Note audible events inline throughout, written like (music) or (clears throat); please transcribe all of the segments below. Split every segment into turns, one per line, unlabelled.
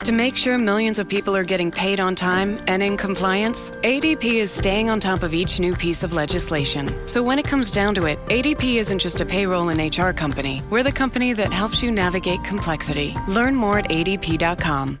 To make sure millions of people are getting paid on time and in compliance, ADP is staying on top of each new piece of legislation. So when it comes down to it, ADP isn't just a payroll and HR company. We're the company that helps you navigate complexity. Learn more at adp.com.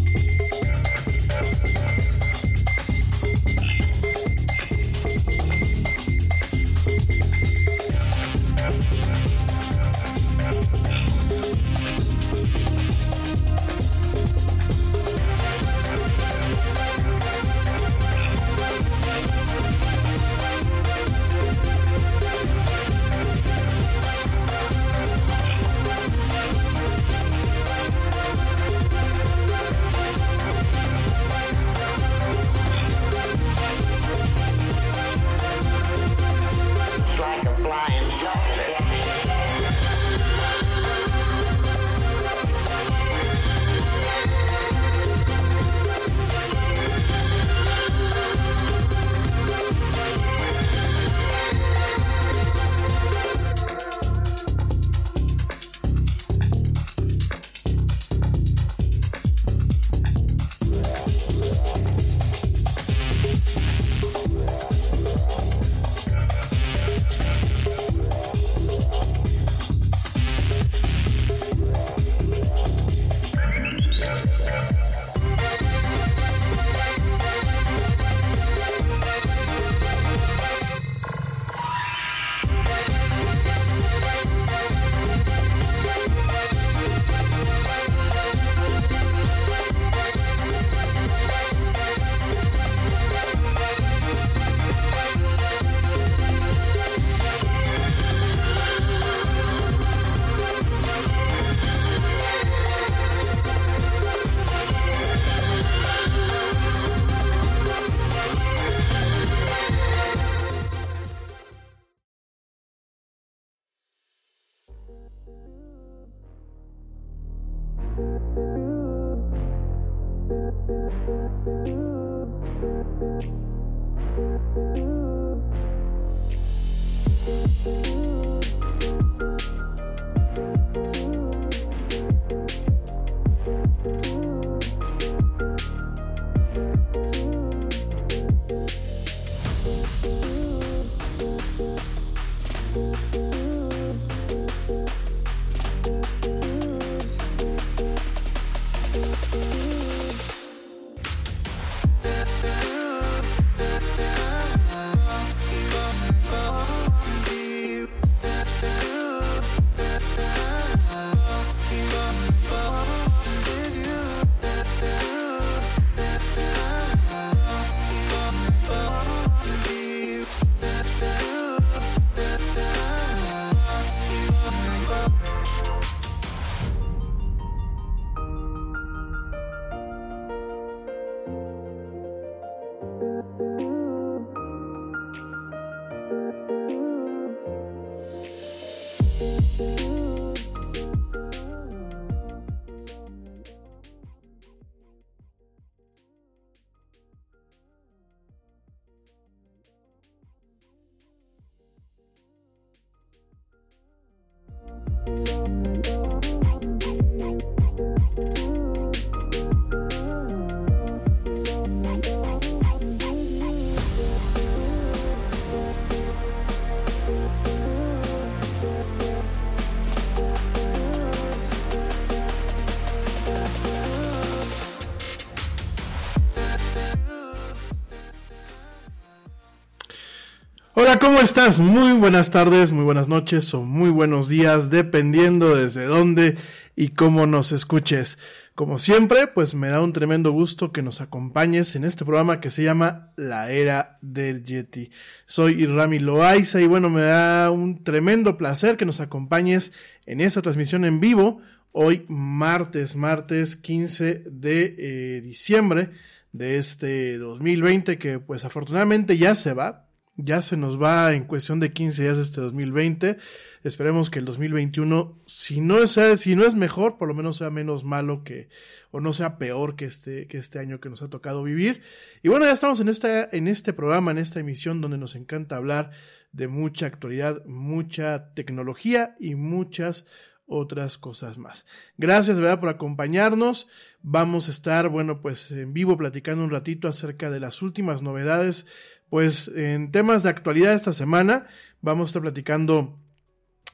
¿Cómo estás? Muy buenas tardes, muy buenas noches o muy buenos días, dependiendo desde dónde y cómo nos escuches. Como siempre, pues me da un tremendo gusto que nos acompañes en este programa que se llama La Era del Yeti. Soy Rami Loaiza y bueno, me da un tremendo placer que nos acompañes en esta transmisión en vivo hoy martes, martes 15 de eh, diciembre de este 2020 que pues afortunadamente ya se va, ya se nos va en cuestión de 15 días este 2020. Esperemos que el 2021, si no es, si no es mejor, por lo menos sea menos malo que, o no sea peor que este, que este año que nos ha tocado vivir. Y bueno, ya estamos en en este programa, en esta emisión donde nos encanta hablar de mucha actualidad, mucha tecnología y muchas otras cosas más. Gracias, ¿verdad?, por acompañarnos. Vamos a estar, bueno, pues en vivo platicando un ratito acerca de las últimas novedades pues en temas de actualidad esta semana vamos a estar platicando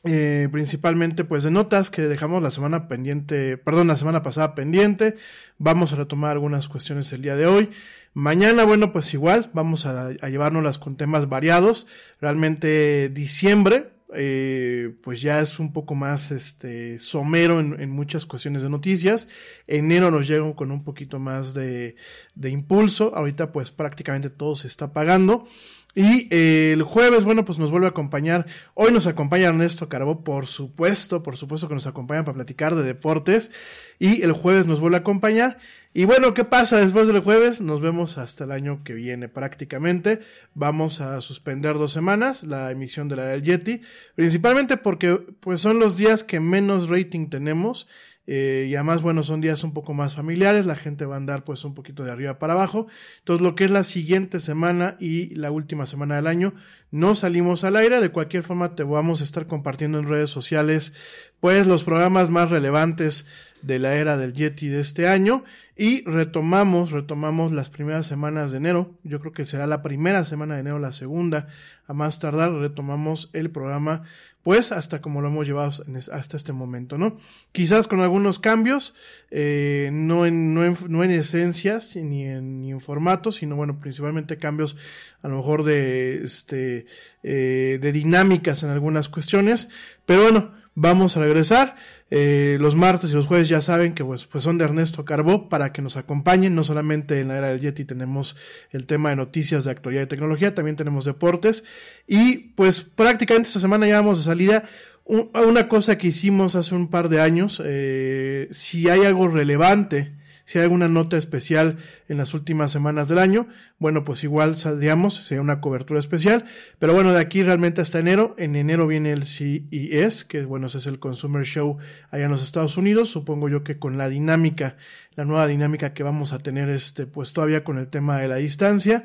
eh, principalmente pues de notas que dejamos la semana pendiente, perdón, la semana pasada pendiente. Vamos a retomar algunas cuestiones el día de hoy. Mañana, bueno, pues igual, vamos a, a llevárnoslas con temas variados. Realmente diciembre, eh, pues ya es un poco más este somero en, muchas cuestiones de noticias. Enero nos llega con un poquito más de, de impulso. Ahorita pues prácticamente todo se está pagando. Y eh, el jueves, bueno, pues nos vuelve a acompañar. Hoy nos acompaña Ernesto Carbó, por supuesto, por supuesto que nos acompaña para platicar de deportes. Y el jueves nos vuelve a acompañar. Y bueno, ¿qué pasa después del jueves? Nos vemos hasta el año que viene prácticamente. Vamos a suspender dos semanas la emisión de la del Yeti, principalmente porque pues son los días que menos rating tenemos eh, y además, bueno, son días un poco más familiares, la gente va a andar pues un poquito de arriba para abajo. Entonces, lo que es la siguiente semana y la última semana del año, no salimos al aire. De cualquier forma, te vamos a estar compartiendo en redes sociales pues los programas más relevantes de la era del Yeti de este año y retomamos, retomamos las primeras semanas de enero, yo creo que será la primera semana de enero, la segunda, a más tardar retomamos el programa pues hasta como lo hemos llevado hasta este momento, ¿no? Quizás con algunos cambios, eh, no, en, no, en, no en esencias ni en, ni en sino bueno, principalmente cambios a lo mejor de, este, eh, de dinámicas en algunas cuestiones, pero bueno, vamos a regresar. Eh, los martes y los jueves ya saben que pues, pues son de Ernesto Carbó para que nos acompañen. No solamente en la era del Yeti tenemos el tema de noticias de actualidad y tecnología, también tenemos deportes. Y pues prácticamente esta semana ya vamos de salida. una cosa que hicimos hace un par de años, eh, si hay algo relevante si hay alguna nota especial en las últimas semanas del año, bueno, pues igual saldríamos, sería una cobertura especial. Pero bueno, de aquí realmente hasta enero. En enero viene el CES, que bueno, ese es el Consumer Show allá en los Estados Unidos. Supongo yo que con la dinámica, la nueva dinámica que vamos a tener, este, pues todavía con el tema de la distancia.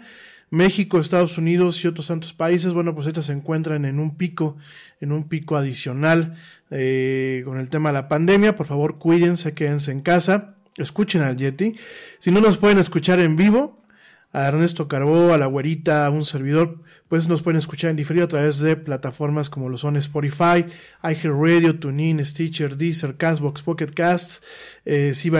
México, Estados Unidos y otros tantos países, bueno, pues estos se encuentran en un pico, en un pico adicional eh, con el tema de la pandemia. Por favor, cuídense, quédense en casa escuchen al Yeti. Si no nos pueden escuchar en vivo, a Ernesto Carbó, a la güerita, a un servidor, pues nos pueden escuchar en diferido a través de plataformas como lo son Spotify, iHeartRadio, TuneIn, Stitcher, Deezer, Castbox, Pocket Casts, eh, así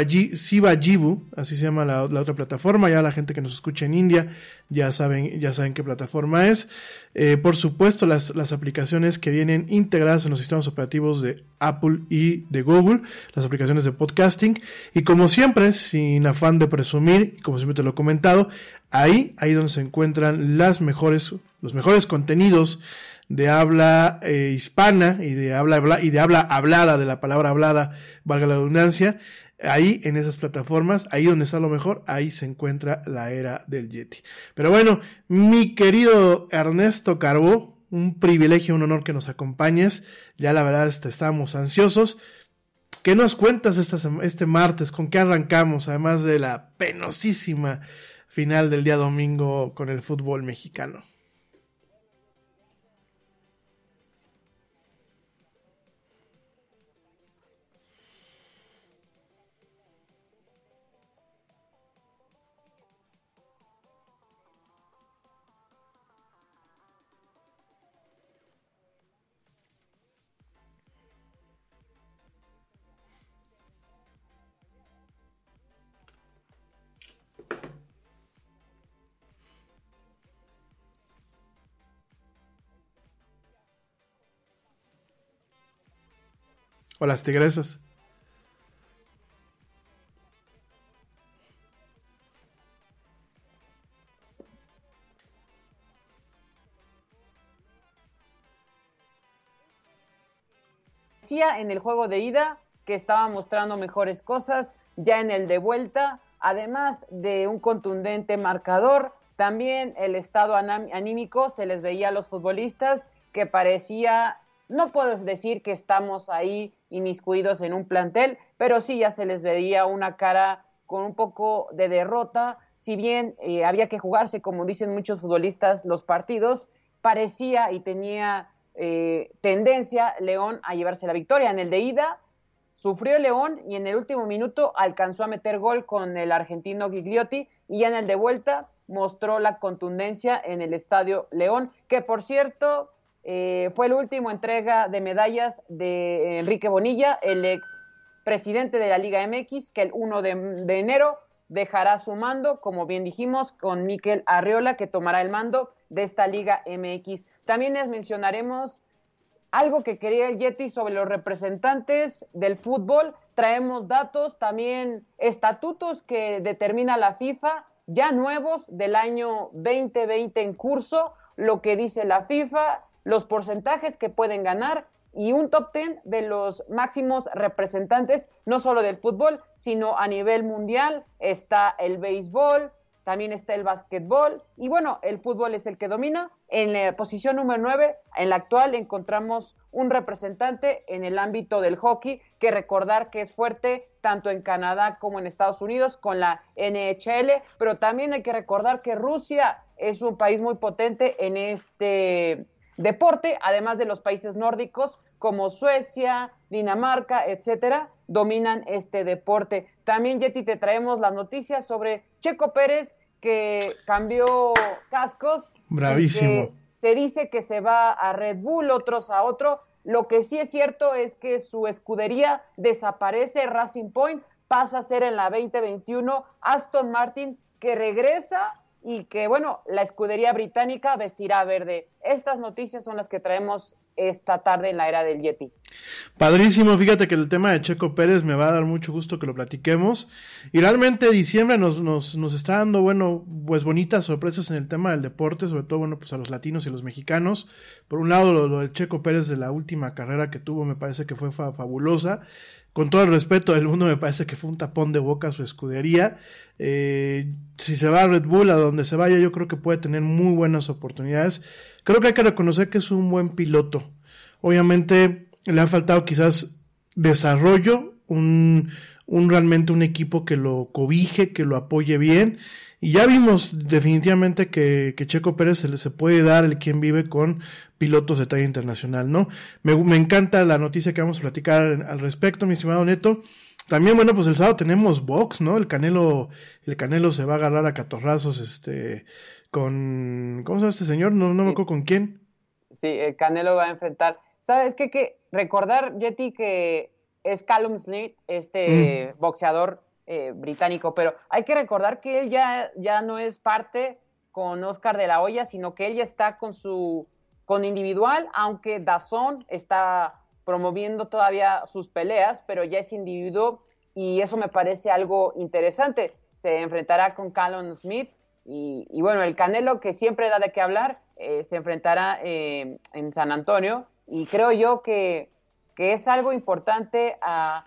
se llama la, otra plataforma, ya la gente que nos escucha en India ya saben, ya saben qué plataforma es. Eh, por supuesto, las, las aplicaciones que vienen integradas en los sistemas operativos de Apple y de Google, las aplicaciones de podcasting, y como siempre, sin afán de presumir, y como siempre te lo he comentado, Ahí, ahí donde se encuentran las mejores, los mejores contenidos de habla eh, hispana y de habla, y de habla hablada, de la palabra hablada, valga la redundancia. Ahí, en esas plataformas, ahí donde está lo mejor, ahí se encuentra la era del Yeti. Pero bueno, mi querido Ernesto Carbó, un privilegio, un honor que nos acompañes. Ya la verdad estamos ansiosos. ¿Qué nos cuentas este martes? ¿Con qué arrancamos? Además de la penosísima final del día domingo con el fútbol mexicano. O las tigresas.
en el juego de ida que estaba mostrando mejores cosas, ya en el de vuelta, además de un contundente marcador, también el estado anímico se les veía a los futbolistas que parecía, no puedo decir que estamos ahí inmiscuidos en un plantel, pero sí ya se les veía una cara con un poco de derrota, si bien eh, había que jugarse, como dicen muchos futbolistas, los partidos, parecía y tenía eh, tendencia León a llevarse la victoria. En el de ida sufrió León y en el último minuto alcanzó a meter gol con el argentino Gigliotti y ya en el de vuelta mostró la contundencia en el Estadio León, que por cierto eh, fue la última entrega de medallas de Enrique Bonilla, el ex presidente de la Liga MX, que el 1 de, de enero dejará su mando, como bien dijimos, con Miquel Arriola, que tomará el mando de esta Liga MX. También les mencionaremos algo que quería el Yeti sobre los representantes del fútbol. Traemos datos, también estatutos que determina la FIFA, ya nuevos del año 2020 en curso, lo que dice la FIFA, los porcentajes que pueden ganar y un top 10 de los máximos representantes, no solo del fútbol, sino a nivel mundial. Está el béisbol, también está el básquetbol y bueno, el fútbol es el que domina. En la posición número 9, en la actual, encontramos un representante en el ámbito del hockey, que recordar que es fuerte tanto en Canadá como en Estados Unidos con la NHL, pero también hay que recordar que Rusia es un país muy potente en este deporte, además de los países nórdicos como Suecia, Dinamarca, etcétera, dominan este deporte. También, Yeti, te traemos las noticias sobre Checo Pérez, que cambió cascos.
Bravísimo.
Se dice que se va a Red Bull, otros a otro. Lo que sí es cierto es que su escudería desaparece, Racing Point pasa a ser en la 2021 Aston Martin, que regresa y que, bueno, la escudería británica vestirá verde. Estas noticias son las que traemos esta tarde en la era del Yeti.
Padrísimo, fíjate que el tema de Checo Pérez me va a dar mucho gusto que lo platiquemos. Y realmente diciembre nos, nos, nos está dando, bueno, pues bonitas sorpresas en el tema del deporte, sobre todo, bueno, pues a los latinos y a los mexicanos. Por un lado, lo, del Checo Pérez de la última carrera que tuvo me parece que fue fabulosa con todo el respeto del mundo, me parece que fue un tapón de boca a su escudería. Eh, si se va a Red Bull, a donde se vaya, yo creo que puede tener muy buenas oportunidades. Creo que hay que reconocer que es un buen piloto. Obviamente le ha faltado quizás desarrollo, un, un realmente un equipo que lo cobije, que lo apoye bien. Y ya vimos definitivamente que, que Checo Pérez se, le, se puede dar el quien vive con pilotos de talla internacional, ¿no? Me, me encanta la noticia que vamos a platicar al respecto, mi estimado Neto. También, bueno, pues el sábado tenemos box, ¿no? El Canelo, el Canelo se va a agarrar a catorrazos, este, con, ¿cómo se llama este señor? No, no me acuerdo con quién.
Sí, el Canelo va a enfrentar. ¿Sabes qué? Que recordar, Yeti, que es Callum Smith, este mm. boxeador eh, británico, pero hay que recordar que él ya, ya no es parte con Oscar de la Hoya, sino que él ya está con su con individual, aunque Dazón está promoviendo todavía sus peleas, pero ya es individuo y eso me parece algo interesante. Se enfrentará con Callum Smith y, bueno, el Canelo que siempre da de qué hablar, eh, se enfrentará eh, en San Antonio y creo yo que, que es algo importante a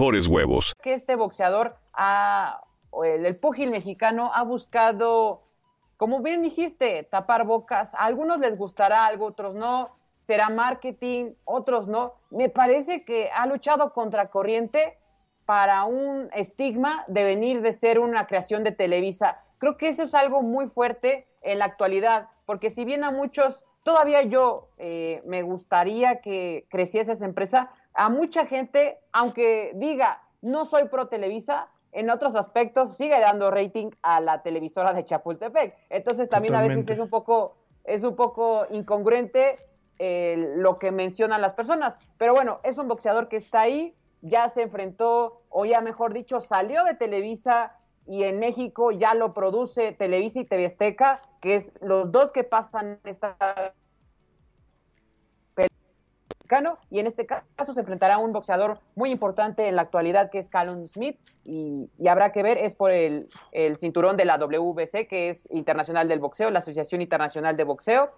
huevos.
Que este boxeador, ha, el, el púgil mexicano, ha buscado, como bien dijiste, tapar bocas. A algunos les gustará, a otros no. Será marketing, otros no. Me parece que ha luchado contra corriente para un estigma de venir de ser una creación de Televisa. Creo que eso es algo muy fuerte en la actualidad, porque si bien a muchos, todavía yo eh, me gustaría que creciese esa empresa, a mucha gente, aunque diga, no soy pro Televisa, en otros aspectos sigue dando rating a la televisora de Chapultepec. Entonces también a veces es un poco, es un poco incongruente eh, lo que mencionan las personas. Pero bueno, es un boxeador que está ahí, ya se enfrentó, o ya mejor dicho, salió de Televisa y en México ya lo produce Televisa y TV Azteca, que es los dos que pasan esta y en este caso se enfrentará a un boxeador muy importante en la actualidad que es Callum Smith y, habrá que ver, es por el, cinturón de la WBC que es Internacional del Boxeo, la Asociación Internacional de Boxeo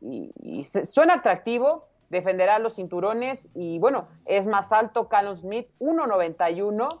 y, suena atractivo, defenderá los cinturones y bueno, es más alto Callum Smith, 1.91,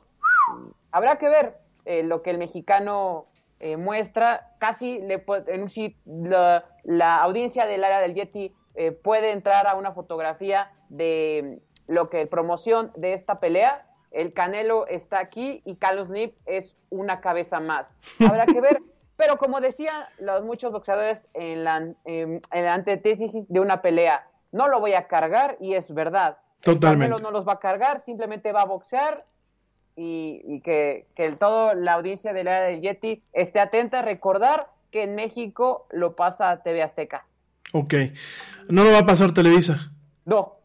habrá que ver eh, lo que el mexicano eh, muestra, casi le, en la, la audiencia del área del Yeti eh, puede entrar a una fotografía de lo que promoción de esta pelea. El Canelo está aquí y Carlos Nip es una cabeza más. Habrá que ver. (laughs) Pero como decían los muchos boxeadores en la, en la antítesis de una pelea, no lo voy a cargar y es verdad.
Totalmente.
El Canelo no los va a cargar, simplemente va a boxear y, que, que toda la audiencia de la del Yeti esté atenta a recordar que en México lo pasa a TV Azteca.
Ok. ¿No lo va a pasar Televisa?
No.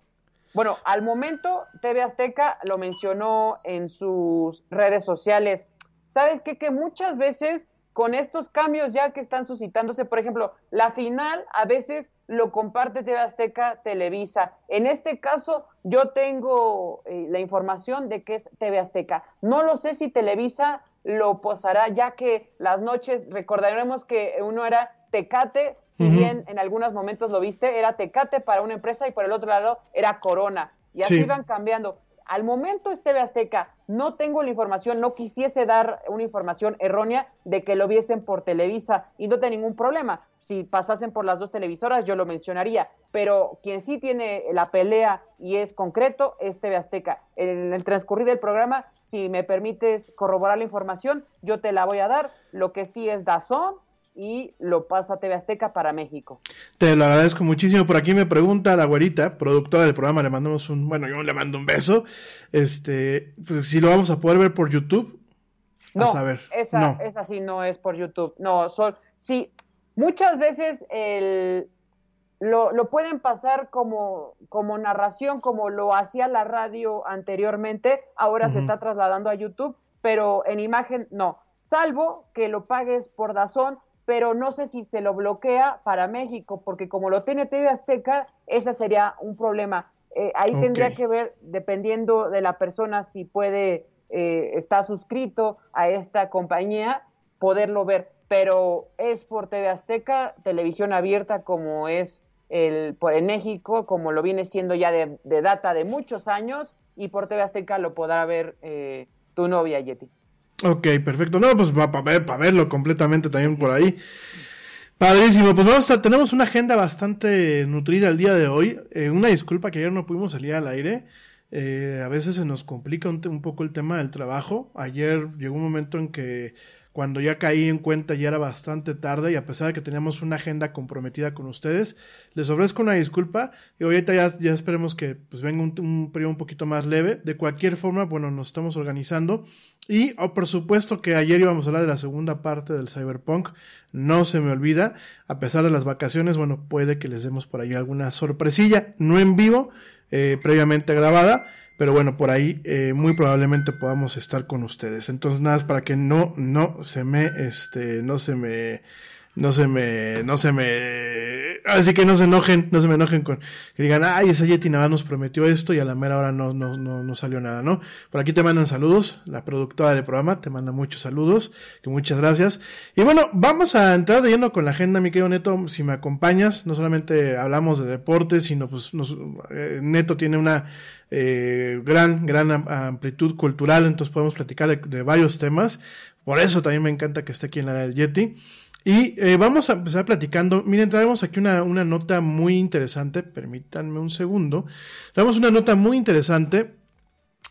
Bueno, al momento TV Azteca lo mencionó en sus redes sociales. ¿Sabes qué? Que muchas veces con estos cambios ya que están suscitándose, por ejemplo, la final a veces lo comparte TV Azteca Televisa. En este caso, yo tengo eh, la información de que es TV Azteca. No lo sé si Televisa lo posará, ya que las noches, recordaremos que uno era Tecate, si bien en algunos momentos lo viste, era Tecate para una empresa y por el otro lado era Corona. Y así iban cambiando. Al momento este Azteca, no tengo la información, no quisiese dar una información errónea de que lo viesen por Televisa y no tengo ningún problema. Si pasasen por las dos televisoras, yo lo mencionaría. Pero quien sí tiene la pelea y es concreto es TV Azteca. En el transcurrir del programa, si me permites corroborar la información, yo te la voy a dar. Lo que sí es Dazón, y lo pasa a TV Azteca para México.
Te lo agradezco muchísimo. Por aquí me pregunta la güerita, productora del programa, le mandamos un, bueno, yo le mando un beso. Este, pues si lo vamos a poder ver por YouTube.
No, a saber. Esa, no. esa sí no es por YouTube. No, son, sí, muchas veces el, lo, lo, pueden pasar como, como narración, como lo hacía la radio anteriormente, ahora se está trasladando a YouTube, pero en imagen no. Salvo que lo pagues por Dazón, pero no sé si se lo bloquea para México, porque como lo tiene TV Azteca, ese sería un problema. Eh, ahí tendría que ver, dependiendo de la persona, si puede eh, estar suscrito a esta compañía, poderlo ver. Pero es por TV Azteca, televisión abierta como es el, por, en México, como lo viene siendo ya de, data de muchos años, y por TV Azteca lo podrá ver eh, tu novia, Yeti.
Ok, perfecto. No, pues para ver, verlo completamente también por ahí. Padrísimo, pues vamos a, tenemos una agenda bastante nutrida el día de hoy. Eh, una disculpa que ayer no pudimos salir al aire. Eh, a veces se nos complica un, poco el tema del trabajo. Ayer llegó un momento en que cuando ya caí en cuenta ya era bastante tarde y a pesar de que teníamos una agenda comprometida con ustedes, les ofrezco una disculpa y ahorita ya, ya esperemos que pues venga un, periodo un poquito más leve. De cualquier forma, bueno, nos estamos organizando y oh, por supuesto que ayer íbamos a hablar de la segunda parte del Cyberpunk, no se me olvida, a pesar de las vacaciones, bueno, puede que les demos por ahí alguna sorpresilla, no en vivo, eh, previamente grabada pero bueno, por ahí eh, muy probablemente podamos estar con ustedes. Entonces, nada, para que no, no se me, este, no se me, no se me, no se me, así que no se enojen, no se me enojen con, que digan, ay, esa Yeti nada nos prometió esto y a la mera hora no, no, no, no salió nada, ¿no? Por aquí te mandan saludos, la productora del programa te manda muchos saludos, que muchas gracias. Y bueno, vamos a entrar de lleno con la agenda, mi querido Neto, si me acompañas, no solamente hablamos de deportes, sino pues nos, eh, Neto tiene una eh, gran, gran amplitud cultural, entonces podemos platicar de, de varios temas. Por eso también me encanta que esté aquí en la del Yeti. Y eh, vamos a empezar platicando. Miren, traemos aquí una, una nota muy interesante. Permítanme un segundo. Traemos una nota muy interesante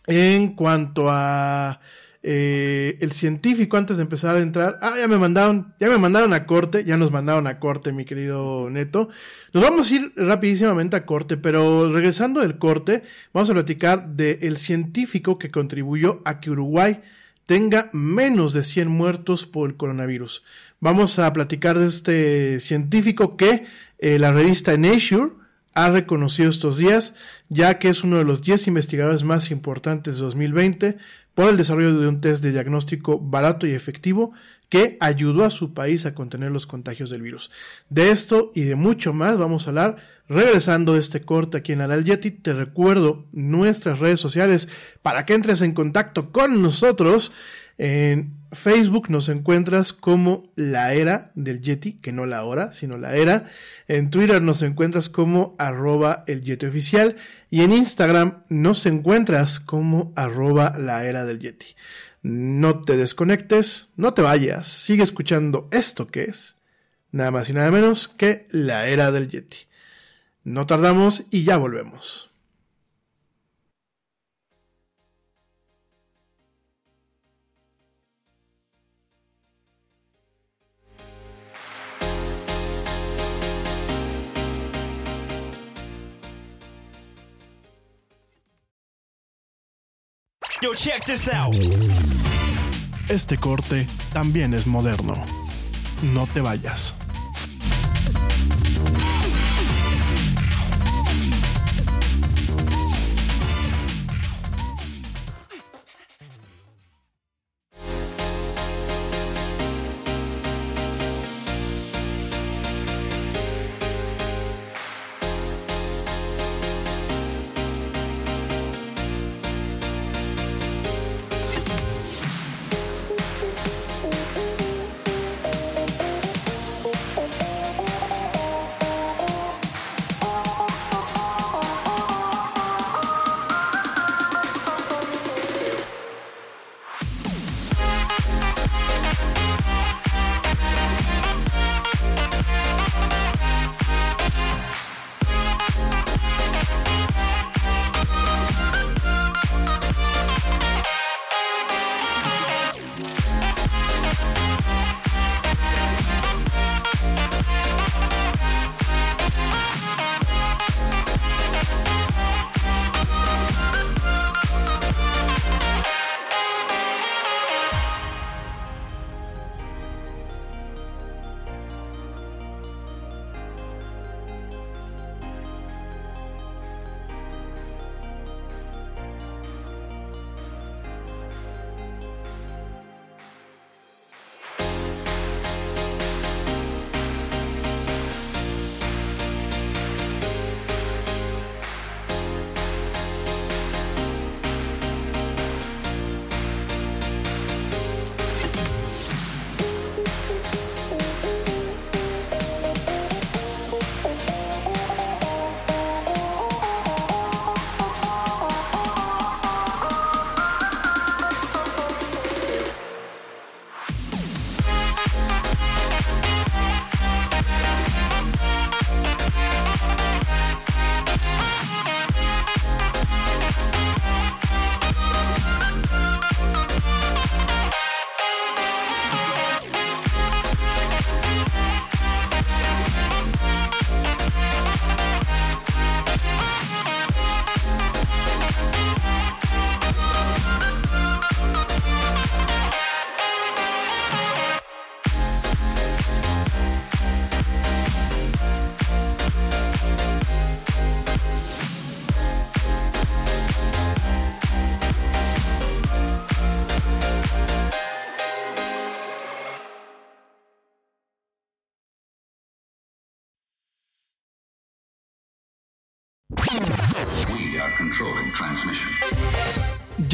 en cuanto a eh, el científico antes de empezar a entrar, ah, ya me mandaron, ya me mandaron a corte, ya nos mandaron a corte, mi querido Neto. Nos vamos a ir rapidísimamente a corte, pero regresando del corte, vamos a platicar del científico que contribuyó a que Uruguay tenga menos de 100 muertos por el coronavirus. Vamos a platicar de este científico que eh, la revista Nature ha reconocido estos días, ya que es uno de los 10 investigadores más importantes de 2020 por el desarrollo de un test de diagnóstico barato y efectivo que ayudó a su país a contener los contagios del virus. De esto y de mucho más vamos a hablar regresando de este corte aquí en Aral Yeti. Te recuerdo nuestras redes sociales para que entres en contacto con nosotros. En Facebook nos encuentras como la era del Yeti, que no la hora, sino la era. En Twitter nos encuentras como arroba el Yeti oficial. Y en Instagram nos encuentras como arroba la era del Yeti. No te desconectes, no te vayas, sigue escuchando esto que es nada más y nada menos que la era del Yeti. No tardamos y ya volvemos.
Yo, check this out.
Este corte también es moderno. No te vayas.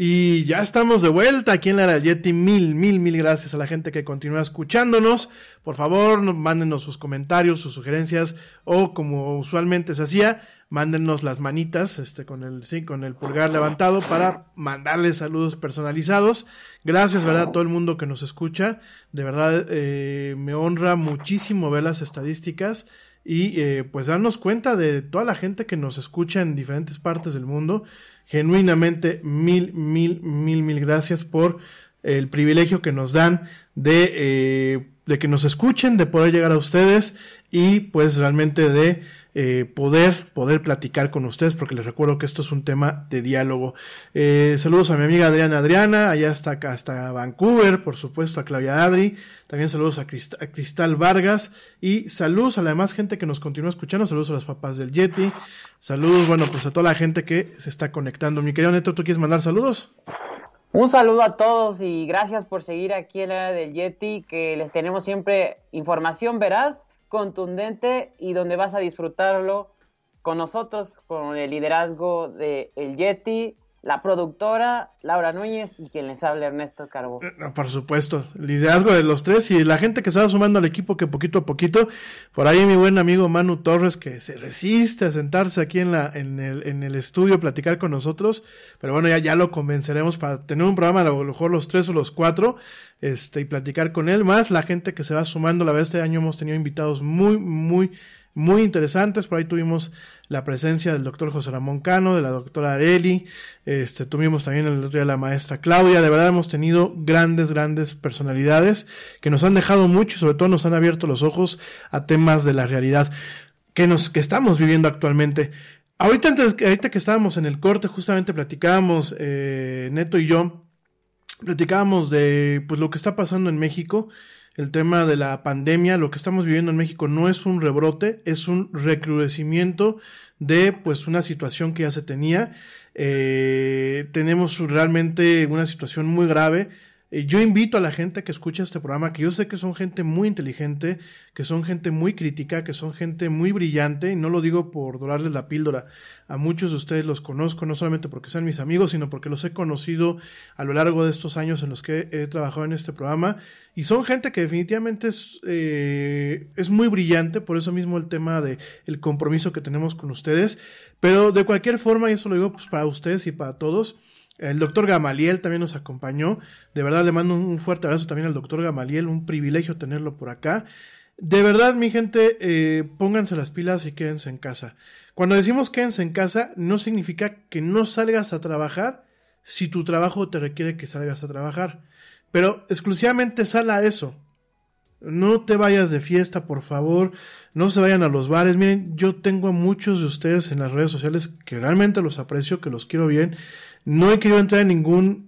Y ya estamos de vuelta aquí en la era Yeti. Mil, mil, mil gracias a la gente que continúa escuchándonos. Por favor, mándenos sus comentarios, sus sugerencias o como usualmente se hacía, mándenos las manitas este, con, el, sí, con el pulgar levantado para mandarles saludos personalizados. Gracias, ¿verdad? A todo el mundo que nos escucha. De verdad, eh, me honra muchísimo ver las estadísticas y eh, pues darnos cuenta de toda la gente que nos escucha en diferentes partes del mundo. Genuinamente, mil, mil, mil, mil gracias por el privilegio que nos dan de, eh, de que nos escuchen, de poder llegar a ustedes y pues realmente de eh, poder, poder platicar con ustedes, porque les recuerdo que esto es un tema de diálogo. Eh, saludos a mi amiga Adriana Adriana, allá hasta hasta Vancouver, por supuesto, a Claudia Adri, también saludos a, Cristal Vargas, y saludos a la demás gente que nos continúa escuchando, saludos a los papás del Yeti, saludos, bueno, pues a toda la gente que se está conectando. Mi querido Neto, ¿tú quieres mandar saludos?
Un saludo a todos y gracias por seguir aquí en la del Yeti, que les tenemos siempre información veraz contundente y donde vas a disfrutarlo con nosotros, con el liderazgo de El Yeti, la productora Laura Núñez y quien les habla Ernesto Carbo.
Eh, por supuesto, liderazgo de los tres y la gente que se va sumando al equipo que poquito a poquito, por ahí mi buen amigo Manu Torres que se resiste a sentarse aquí en, la, en, el, en el estudio a platicar con nosotros, pero bueno, ya, ya lo convenceremos para tener un programa a lo mejor los tres o los cuatro, este, y platicar con él, más la gente que se va sumando, la verdad este año hemos tenido invitados muy, muy, muy interesantes. Por ahí tuvimos la presencia del doctor José Ramón Cano, de la doctora Areli, este, tuvimos también el otro día la maestra Claudia. De verdad hemos tenido grandes, grandes personalidades que nos han dejado mucho y sobre todo nos han abierto los ojos a temas de la realidad que nos, que estamos viviendo actualmente. Ahorita, antes, ahorita que estábamos en el corte, justamente platicábamos, eh, Neto y yo, platicábamos de pues lo que está pasando en México el tema de la pandemia, lo que estamos viviendo en México no es un rebrote, es un recrudecimiento de pues una situación que ya se tenía. Eh, tenemos realmente una situación muy grave yo invito a la gente que escucha este programa, que yo sé que son gente muy inteligente, que son gente muy crítica, que son gente muy brillante, y no lo digo por dorarles la píldora. A muchos de ustedes los conozco, no solamente porque sean mis amigos, sino porque los he conocido a lo largo de estos años en los que he, trabajado en este programa. Y son gente que definitivamente es, eh, es muy brillante, por eso mismo el tema de el compromiso que tenemos con ustedes. Pero de cualquier forma, y eso lo digo pues, para ustedes y para todos, el doctor Gamaliel también nos acompañó. De verdad le mando un fuerte abrazo también al doctor Gamaliel. Un privilegio tenerlo por acá. De verdad, mi gente, eh, pónganse las pilas y quédense en casa. Cuando decimos quédense en casa, no significa que no salgas a trabajar si tu trabajo te requiere que salgas a trabajar. Pero exclusivamente sal a eso. No te vayas de fiesta, por favor. No se vayan a los bares. Miren, yo tengo a muchos de ustedes en las redes sociales que realmente los aprecio, que los quiero bien no he querido entrar en ningún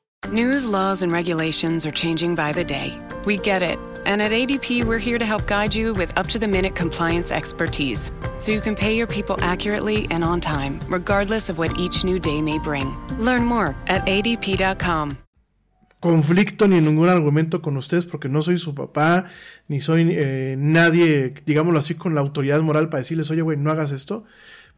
News, laws, and regulations are changing by the day. We get it. And at ADP, we're here to help guide you with up to the minute compliance expertise so you can pay your people accurately and on time, regardless of what each new day may bring. Learn more at adp.com.
conflicto ni ningún argumento con ustedes porque no soy su papá, ni soy eh, nadie, digámoslo así, con la autoridad moral para decirles, oye, güey, no hagas esto.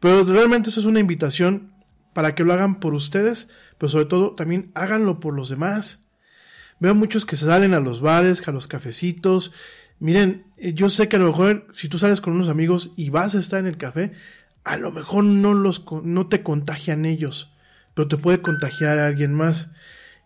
Pero realmente eso es una invitación para que lo hagan por ustedes, pero sobre todo también háganlo por los demás. Veo muchos que se salen a los bares, a los cafecitos. Miren, eh, yo sé que a lo mejor si tú sales con unos amigos y vas a estar en el café, a lo mejor no, los, no te contagian ellos, pero te puede contagiar a alguien más.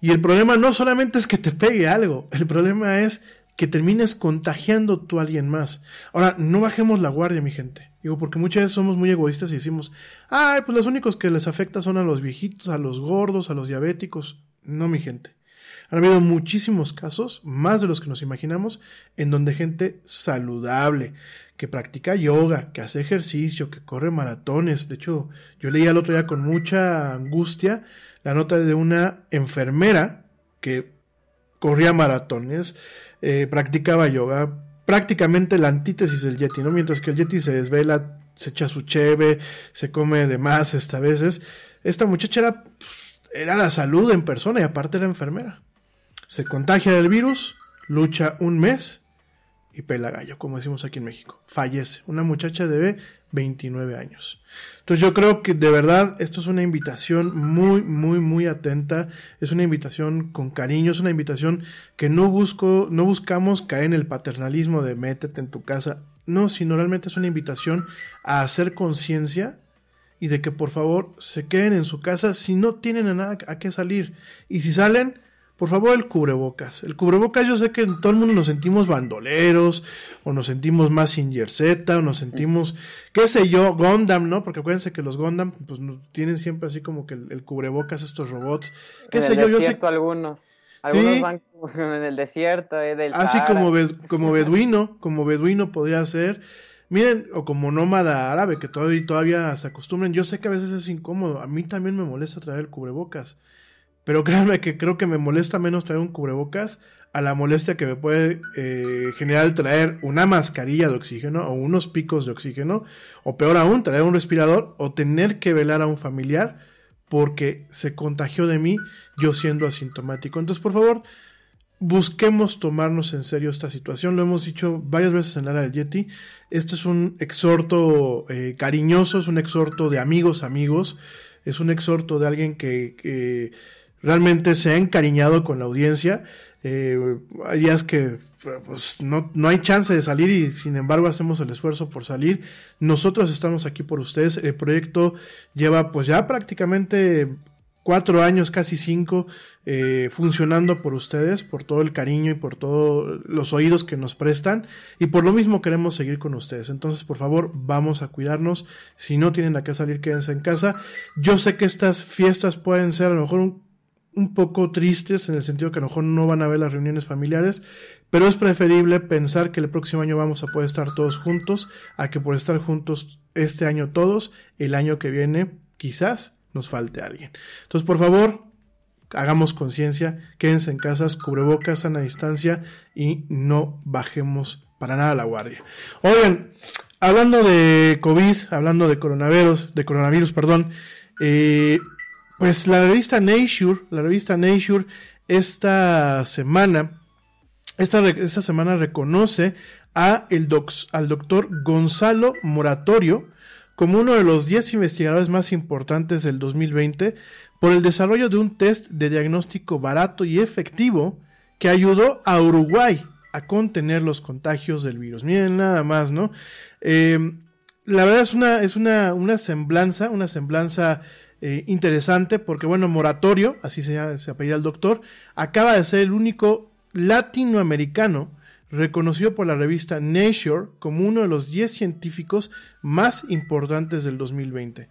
Y el problema no solamente es que te pegue algo, el problema es que termines contagiando tú a alguien más. Ahora, no bajemos la guardia, mi gente. Digo, porque muchas veces somos muy egoístas y decimos, ay, pues los únicos que les afecta son a los viejitos, a los gordos, a los diabéticos. No, mi gente. Han habido muchísimos casos, más de los que nos imaginamos, en donde gente saludable, que practica yoga, que hace ejercicio, que corre maratones. De hecho, yo leía el otro día con mucha angustia la nota de una enfermera que corría maratones, eh, practicaba yoga, prácticamente la antítesis del Yeti, ¿no? Mientras que el Yeti se desvela, se echa su cheve, se come de más esta veces. Esta muchacha era, pues, era la salud en persona y aparte era enfermera. Se contagia del virus, lucha un mes y pela gallo, como decimos aquí en México. Fallece. Una muchacha de 29 años. Entonces yo creo que de verdad esto es una invitación muy, muy, muy atenta. Es una invitación con cariño, es una invitación que no busco, no buscamos caer en el paternalismo de métete en tu casa. No, sino realmente es una invitación a hacer conciencia y de que por favor se queden en su casa si no tienen a nada a qué salir. Y si salen, por favor, el cubrebocas. El cubrebocas, yo sé que en todo el mundo nos sentimos bandoleros, o nos sentimos más sin Z, o nos sentimos, qué sé yo, Gundam, ¿no? Porque acuérdense que los Gundam, pues tienen siempre así como que el, cubrebocas, estos robots. ¿Qué
en
sé
el
yo? Yo sé.
algunos. Algunos
Sí.
van como (laughs) en el desierto, eh, del
Así
Sahara.
como, be- (laughs) como beduino, como beduino podría ser. Miren, o como nómada árabe, que todavía, todavía se acostumbran. Yo sé que a veces es incómodo. A mí también me molesta traer el cubrebocas. Pero créanme que creo que me molesta menos traer un cubrebocas a la molestia que me puede eh, generar traer una mascarilla de oxígeno o unos picos de oxígeno. O peor aún, traer un respirador o tener que velar a un familiar porque se contagió de mí yo siendo asintomático. Entonces, por favor, busquemos tomarnos en serio esta situación. Lo hemos dicho varias veces en la área del Yeti. Este es un exhorto eh, cariñoso, es un exhorto de amigos, amigos. Es un exhorto de alguien que realmente se ha encariñado con la audiencia. Eh, hay días que pues, no, no hay chance de salir y sin embargo hacemos el esfuerzo por salir. Nosotros estamos aquí por ustedes. El proyecto lleva pues ya prácticamente cuatro años, casi cinco, eh, funcionando por ustedes, por todo el cariño y por todos los oídos que nos prestan. Y por lo mismo queremos seguir con ustedes. Entonces, por favor, vamos a cuidarnos. Si no tienen a qué salir, quédense en casa. Yo sé que estas fiestas pueden ser a lo mejor un, un poco tristes en el sentido que a lo mejor no van a ver las reuniones familiares, pero es preferible pensar que el próximo año vamos a poder estar todos juntos a que por estar juntos este año todos, el año que viene quizás nos falte alguien. Entonces, por favor, hagamos conciencia, quédense en casas, cubrebocas, sana distancia y no bajemos para nada la guardia. Oigan, hablando de COVID, hablando de coronavirus, de coronavirus, perdón, eh, pues la revista Nature, la revista Nature, esta semana, esta, esta semana reconoce a el al doctor Gonzalo Moratorio como uno de los 10 investigadores más importantes del 2020 por el desarrollo de un test de diagnóstico barato y efectivo que ayudó a Uruguay a contener los contagios del virus. Miren nada más, ¿no? Eh, la verdad es una, es una, una semblanza, una semblanza eh, interesante porque, bueno, Moratorio, así se, se apellida el doctor, acaba de ser el único latinoamericano reconocido por la revista Nature como uno de los 10 científicos más importantes del 2020.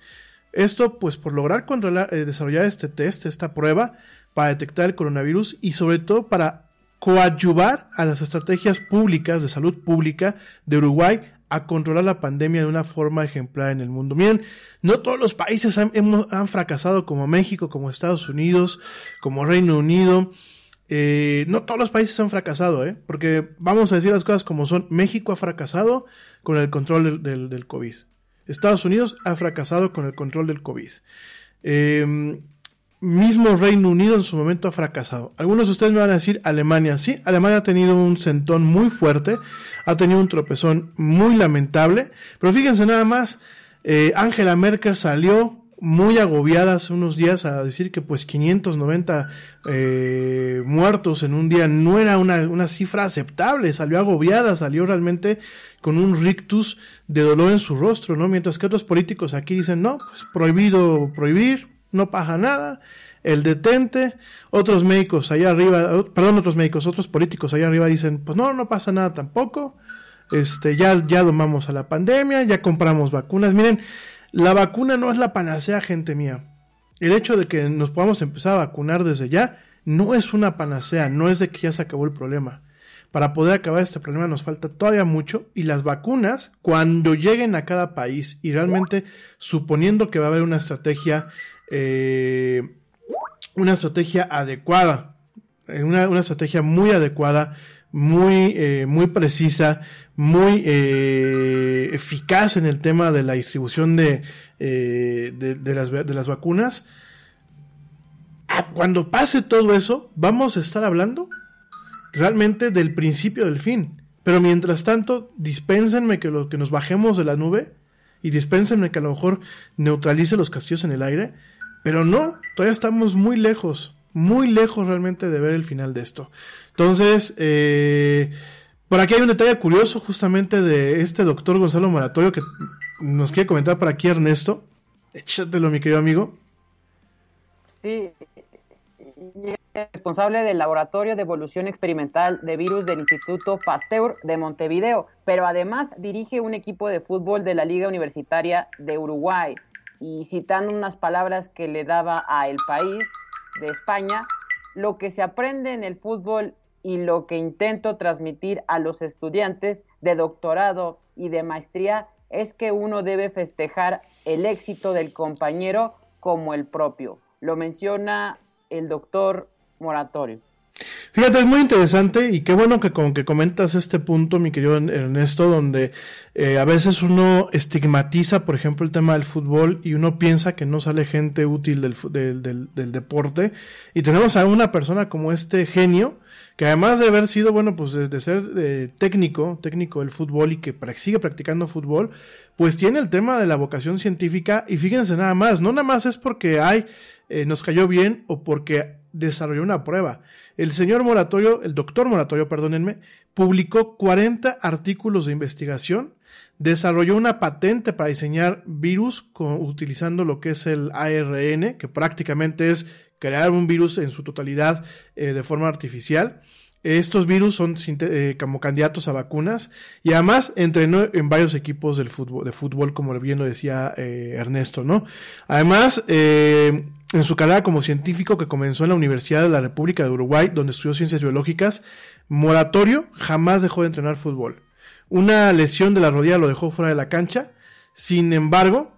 Esto pues por lograr controlar, eh, desarrollar este test, esta prueba para detectar el coronavirus y sobre todo para coadyuvar a las estrategias públicas de salud pública de Uruguay a controlar la pandemia de una forma ejemplar en el mundo. Miren, no todos los países han, fracasado como México, como Estados Unidos, como Reino Unido. Eh, no todos los países han fracasado, ¿eh? porque vamos a decir las cosas como son. México ha fracasado con el control del, COVID. Estados Unidos ha fracasado con el control del COVID. Eh, mismo Reino Unido en su momento ha fracasado. Algunos de ustedes me van a decir Alemania. Sí, Alemania ha tenido un sentón muy fuerte, ha tenido un tropezón muy lamentable, pero fíjense nada más, eh, Angela Merkel salió muy agobiada hace unos días a decir que pues 590 eh, muertos en un día no era una, una cifra aceptable, salió agobiada, salió realmente con un rictus de dolor en su rostro, ¿no? Mientras que otros políticos aquí dicen, no, pues prohibido prohibir, no pasa nada, el detente, otros médicos allá arriba, perdón, otros médicos, otros políticos allá arriba dicen, pues no, no pasa nada tampoco, este, ya, ya domamos a la pandemia, ya compramos vacunas, miren, la vacuna no es la panacea, gente mía. El hecho de que nos podamos empezar a vacunar desde ya no es una panacea, no es de que ya se acabó el problema. Para poder acabar este problema nos falta todavía mucho y las vacunas, cuando lleguen a cada país y realmente suponiendo que va a haber una estrategia eh, una estrategia adecuada, eh, una, estrategia muy adecuada, muy, eh, muy precisa, muy eh, eficaz en el tema de la distribución de, de, de, las, de las vacunas. Ah, cuando pase todo eso, vamos a estar hablando realmente del principio del fin. Pero mientras tanto, dispénsenme que, lo, que nos bajemos de la nube y dispénsenme que a lo mejor neutralice los castillos en el aire. Pero no, todavía estamos muy lejos, muy lejos realmente de ver el final de esto. Entonces, eh, por aquí hay un detalle curioso justamente de este doctor Gonzalo Moratorio que nos quiere comentar por aquí Ernesto. Échatelo, mi querido amigo.
Sí, es responsable del Laboratorio de Evolución Experimental de Virus del Instituto Pasteur de Montevideo, pero además dirige un equipo de fútbol de la Liga Universitaria de Uruguay. Y citando unas palabras que le daba a El País de España, lo que se aprende en el fútbol y lo que intento transmitir a los estudiantes de doctorado y de maestría es que uno debe festejar el éxito del compañero como el propio. Lo menciona el doctor Moratorio.
Fíjate, es muy interesante y qué bueno que con que comentas este punto, mi querido Ernesto, donde eh, a veces uno estigmatiza, por ejemplo, el tema del fútbol y uno piensa que no sale gente útil del, del deporte. Y tenemos a una persona como este genio, que además de haber sido, bueno, pues de, de ser eh, técnico, técnico del fútbol y que sigue practicando fútbol, pues tiene el tema de la vocación científica y fíjense nada más, no nada más es porque hay, eh, nos cayó bien o porque desarrolló una prueba. El señor Moratorio, el doctor Moratorio, perdónenme, publicó 40 artículos de investigación, desarrolló una patente para diseñar virus utilizando lo que es el ARN, que prácticamente es crear un virus en su totalidad eh, de forma artificial. Estos virus son eh, como candidatos a vacunas y además entrenó en varios equipos del fútbol, de fútbol, como bien lo decía eh, Ernesto, ¿no? Además, eh, en su carrera como científico que comenzó en la Universidad de la República de Uruguay, donde estudió ciencias biológicas, Moratorio jamás dejó de entrenar fútbol. Una lesión de la rodilla lo dejó fuera de la cancha. Sin embargo,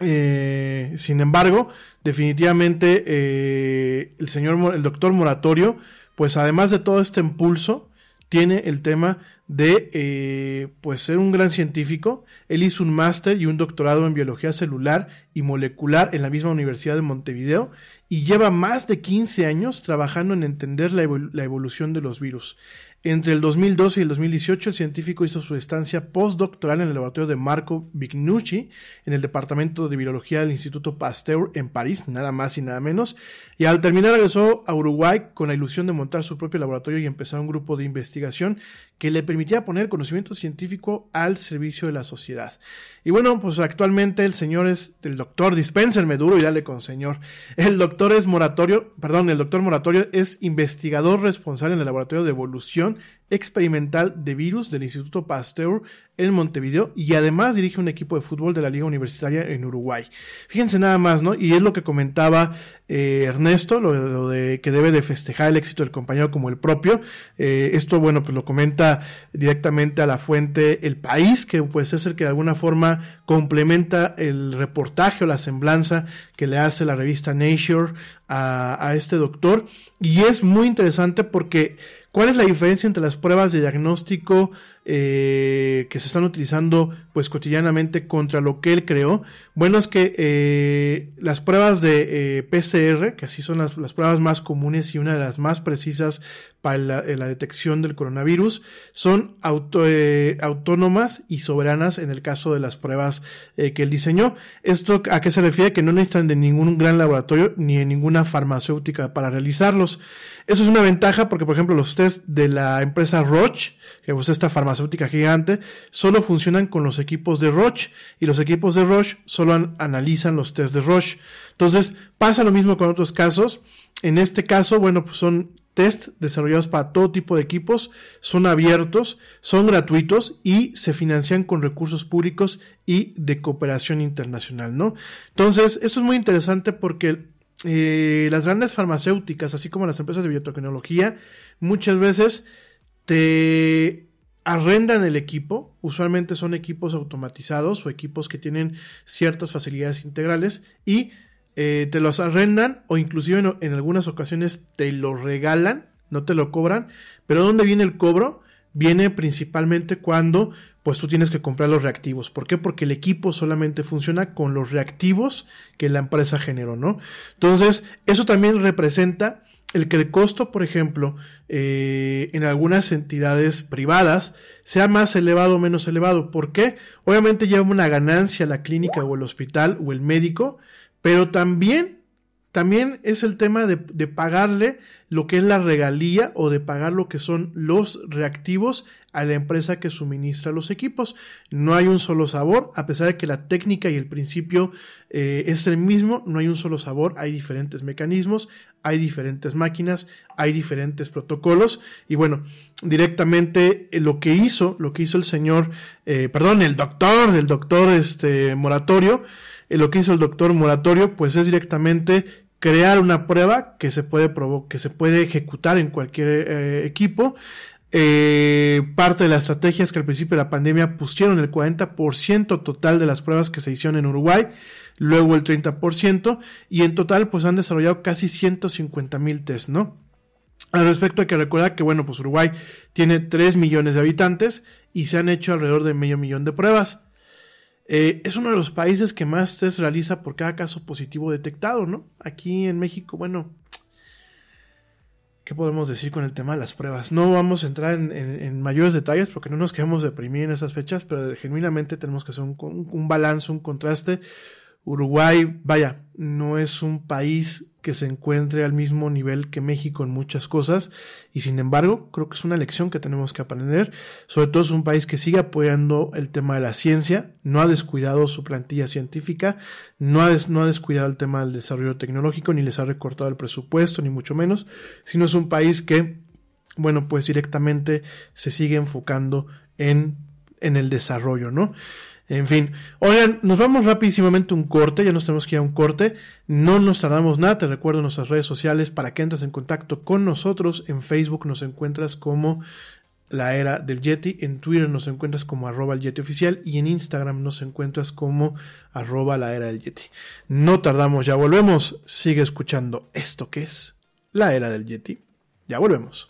sin embargo, definitivamente el señor, el doctor Moratorio, pues además de todo este impulso, tiene el tema de eh, pues ser un gran científico. Él hizo un máster y un doctorado en biología celular y molecular en la misma Universidad de Montevideo y lleva más de 15 años trabajando en entender la, evol la evolución de los virus. Entre el 2012 y el 2018, el científico hizo su estancia postdoctoral en el laboratorio de Marco Vignucci, en el Departamento de Virología del Instituto Pasteur en París, nada más y nada menos, y al terminar regresó a Uruguay con la ilusión de montar su propio laboratorio y empezar un grupo de investigación que le permitía poner conocimiento científico al servicio de la sociedad. Y bueno, pues actualmente el señor es el doctor, dispénsenme duro y dale con señor. El doctor es moratorio, perdón, el doctor moratorio es investigador responsable en el laboratorio de evolución experimental de virus del Instituto Pasteur en Montevideo y además dirige un equipo de fútbol de la Liga Universitaria en Uruguay. Fíjense nada más, ¿no? Y es lo que comentaba eh, Ernesto, lo, de que debe de festejar el éxito del compañero como el propio. Eh, esto, bueno, pues lo comenta directamente a la fuente El País, que pues es el que de alguna forma complementa el reportaje o la semblanza que le hace la revista Nature a este doctor. Y es muy interesante porque ¿Cuál es la diferencia entre las pruebas de diagnóstico eh, que se están utilizando pues cotidianamente contra lo que él creó? Bueno, es que eh, las pruebas de eh, PCR, que así son las, pruebas más comunes y una de las más precisas para la, detección del coronavirus, son autónomas y soberanas en el caso de las pruebas que él diseñó. ¿Esto a qué se refiere? Que no necesitan de ningún gran laboratorio ni de ninguna farmacéutica para realizarlos. Eso es una ventaja porque, por ejemplo, los test de la empresa Roche, que es esta farmacéutica gigante, solo funcionan con los equipos de Roche y los equipos de Roche solo an analizan los test de Roche. Entonces, pasa lo mismo con otros casos. En este caso, bueno, pues son test desarrollados para todo tipo de equipos, son abiertos, son gratuitos y se financian con recursos públicos y de cooperación internacional, ¿no? Entonces, esto es muy interesante porque eh, las grandes farmacéuticas, así como las empresas de biotecnología, muchas veces te arrendan el equipo, usualmente son equipos automatizados o equipos que tienen ciertas facilidades integrales y eh, te los arrendan o inclusive en, en, algunas ocasiones te lo regalan, no te lo cobran. Pero ¿dónde viene el cobro? Viene principalmente cuando pues tú tienes que comprar los reactivos. ¿Por qué? Porque el equipo solamente funciona con los reactivos que la empresa generó, ¿no? Entonces, eso también representa el que el costo, por ejemplo, eh, en algunas entidades privadas sea más elevado o menos elevado. ¿Por qué? Obviamente lleva una ganancia la clínica o el hospital o el médico, pero también también es el tema de, pagarle lo que es la regalía o de pagar lo que son los reactivos a la empresa que suministra los equipos. No hay un solo sabor, a pesar de que la técnica y el principio eh, es el mismo, no hay un solo sabor, hay diferentes mecanismos, hay diferentes máquinas, hay diferentes protocolos y bueno, directamente eh, lo que hizo, lo que hizo el señor, eh, perdón, el doctor, el doctor este moratorio, lo que hizo el doctor Moratorio, pues es directamente crear una prueba que se puede que se puede ejecutar en cualquier eh, equipo. Eh, parte de la estrategia es que al principio de la pandemia pusieron el 40% total de las pruebas que se hicieron en Uruguay, luego el 30%, y en total pues han desarrollado casi 150 mil test, ¿no? Al respecto hay que recordar que, bueno, pues Uruguay tiene 3 millones de habitantes y se han hecho alrededor de medio millón de pruebas. Eh, es uno de los países que más test realiza por cada caso positivo detectado, ¿no? Aquí en México, bueno, ¿qué podemos decir con el tema de las pruebas? No vamos a entrar en, mayores detalles porque no nos queremos deprimir en esas fechas, pero genuinamente tenemos que hacer un, un balance, un contraste. Uruguay, vaya, no es un país que se encuentre al mismo nivel que México en muchas cosas y sin embargo creo que es una lección que tenemos que aprender sobre todo es un país que sigue apoyando el tema de la ciencia no ha descuidado su plantilla científica no ha, no ha descuidado el tema del desarrollo tecnológico ni les ha recortado el presupuesto ni mucho menos sino es un país que bueno pues directamente se sigue enfocando en en el desarrollo no en fin, oigan, nos vamos rapidísimamente un corte, ya nos tenemos que ir a un corte, no nos tardamos nada, te recuerdo nuestras redes sociales para que entres en contacto con nosotros, en Facebook nos encuentras como la era del Yeti, en Twitter nos encuentras como arroba el Yeti oficial y en Instagram nos encuentras como arroba la era del Yeti. No tardamos, ya volvemos, sigue escuchando esto que es la era del Yeti, ya volvemos.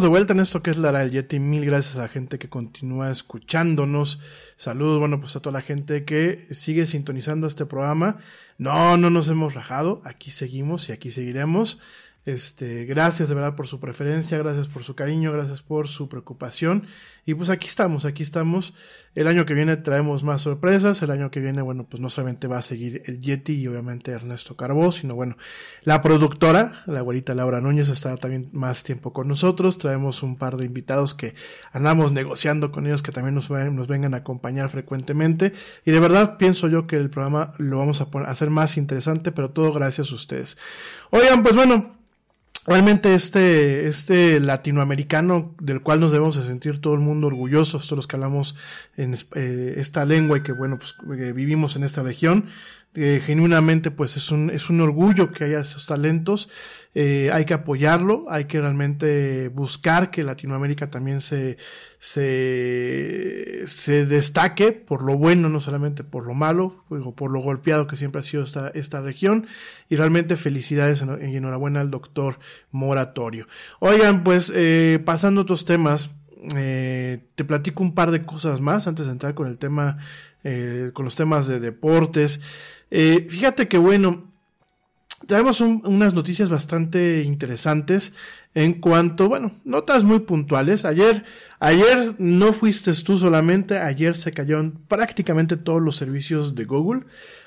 De vuelta en esto que es la del Yeti. Mil gracias a la gente que continúa escuchándonos. Saludos, bueno, pues a toda la gente que sigue sintonizando este programa. No, no nos hemos rajado. Aquí seguimos y aquí seguiremos. Este, gracias de verdad por su preferencia, gracias por su cariño, gracias por su preocupación. Y pues aquí estamos, aquí estamos. El año que viene traemos más sorpresas. El año que viene, bueno, pues no solamente va a seguir el Yeti y obviamente Ernesto Carbó, sino bueno, la productora, la abuelita Laura Núñez, estará también más tiempo con nosotros. Traemos un par de invitados que andamos negociando con ellos que también nos, nos vengan a acompañar frecuentemente. Y de verdad pienso yo que el programa lo vamos a hacer más interesante, pero todo gracias a ustedes. Oigan, pues bueno, Realmente este, este latinoamericano del cual nos debemos de sentir todo el mundo orgullosos, todos los que hablamos en eh, esta lengua y que bueno, pues vivimos en esta región, eh, genuinamente pues es un, es un orgullo que haya estos talentos, eh, hay que apoyarlo, hay que realmente buscar que Latinoamérica también se, se, se destaque por lo bueno, no solamente por lo malo, o por lo golpeado que siempre ha sido esta, esta región, y realmente felicidades y enhorabuena al doctor Moratorio. Oigan, pues eh, pasando a otros temas, eh, te platico un par de cosas más antes de entrar con el tema, con los temas de deportes. Eh, fíjate que bueno, tenemos unas noticias bastante interesantes en cuanto, bueno, notas muy puntuales. Ayer, ayer no fuiste tú solamente, ayer se cayeron prácticamente todos los servicios de Google.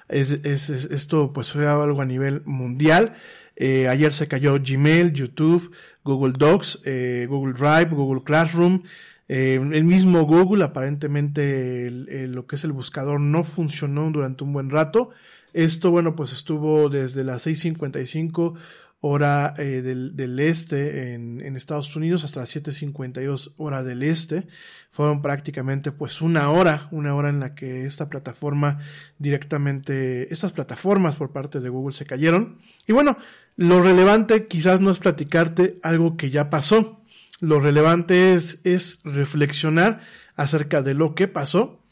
Es, es, esto pues fue algo a nivel mundial. Eh, ayer se cayó Gmail, YouTube, Google Docs, eh, Google Drive, Google Classroom. Eh, el mismo Google, aparentemente lo que es el buscador no funcionó durante un buen rato. Esto, bueno, pues estuvo desde las 6.55 hora eh, del, del, este en, en, Estados Unidos hasta las 7.52 hora del este. Fueron prácticamente pues una hora, una hora en la que esta plataforma directamente, estas plataformas por parte de Google se cayeron. Y bueno, lo relevante quizás no es platicarte algo que ya pasó. Lo relevante es, es reflexionar acerca de lo que pasó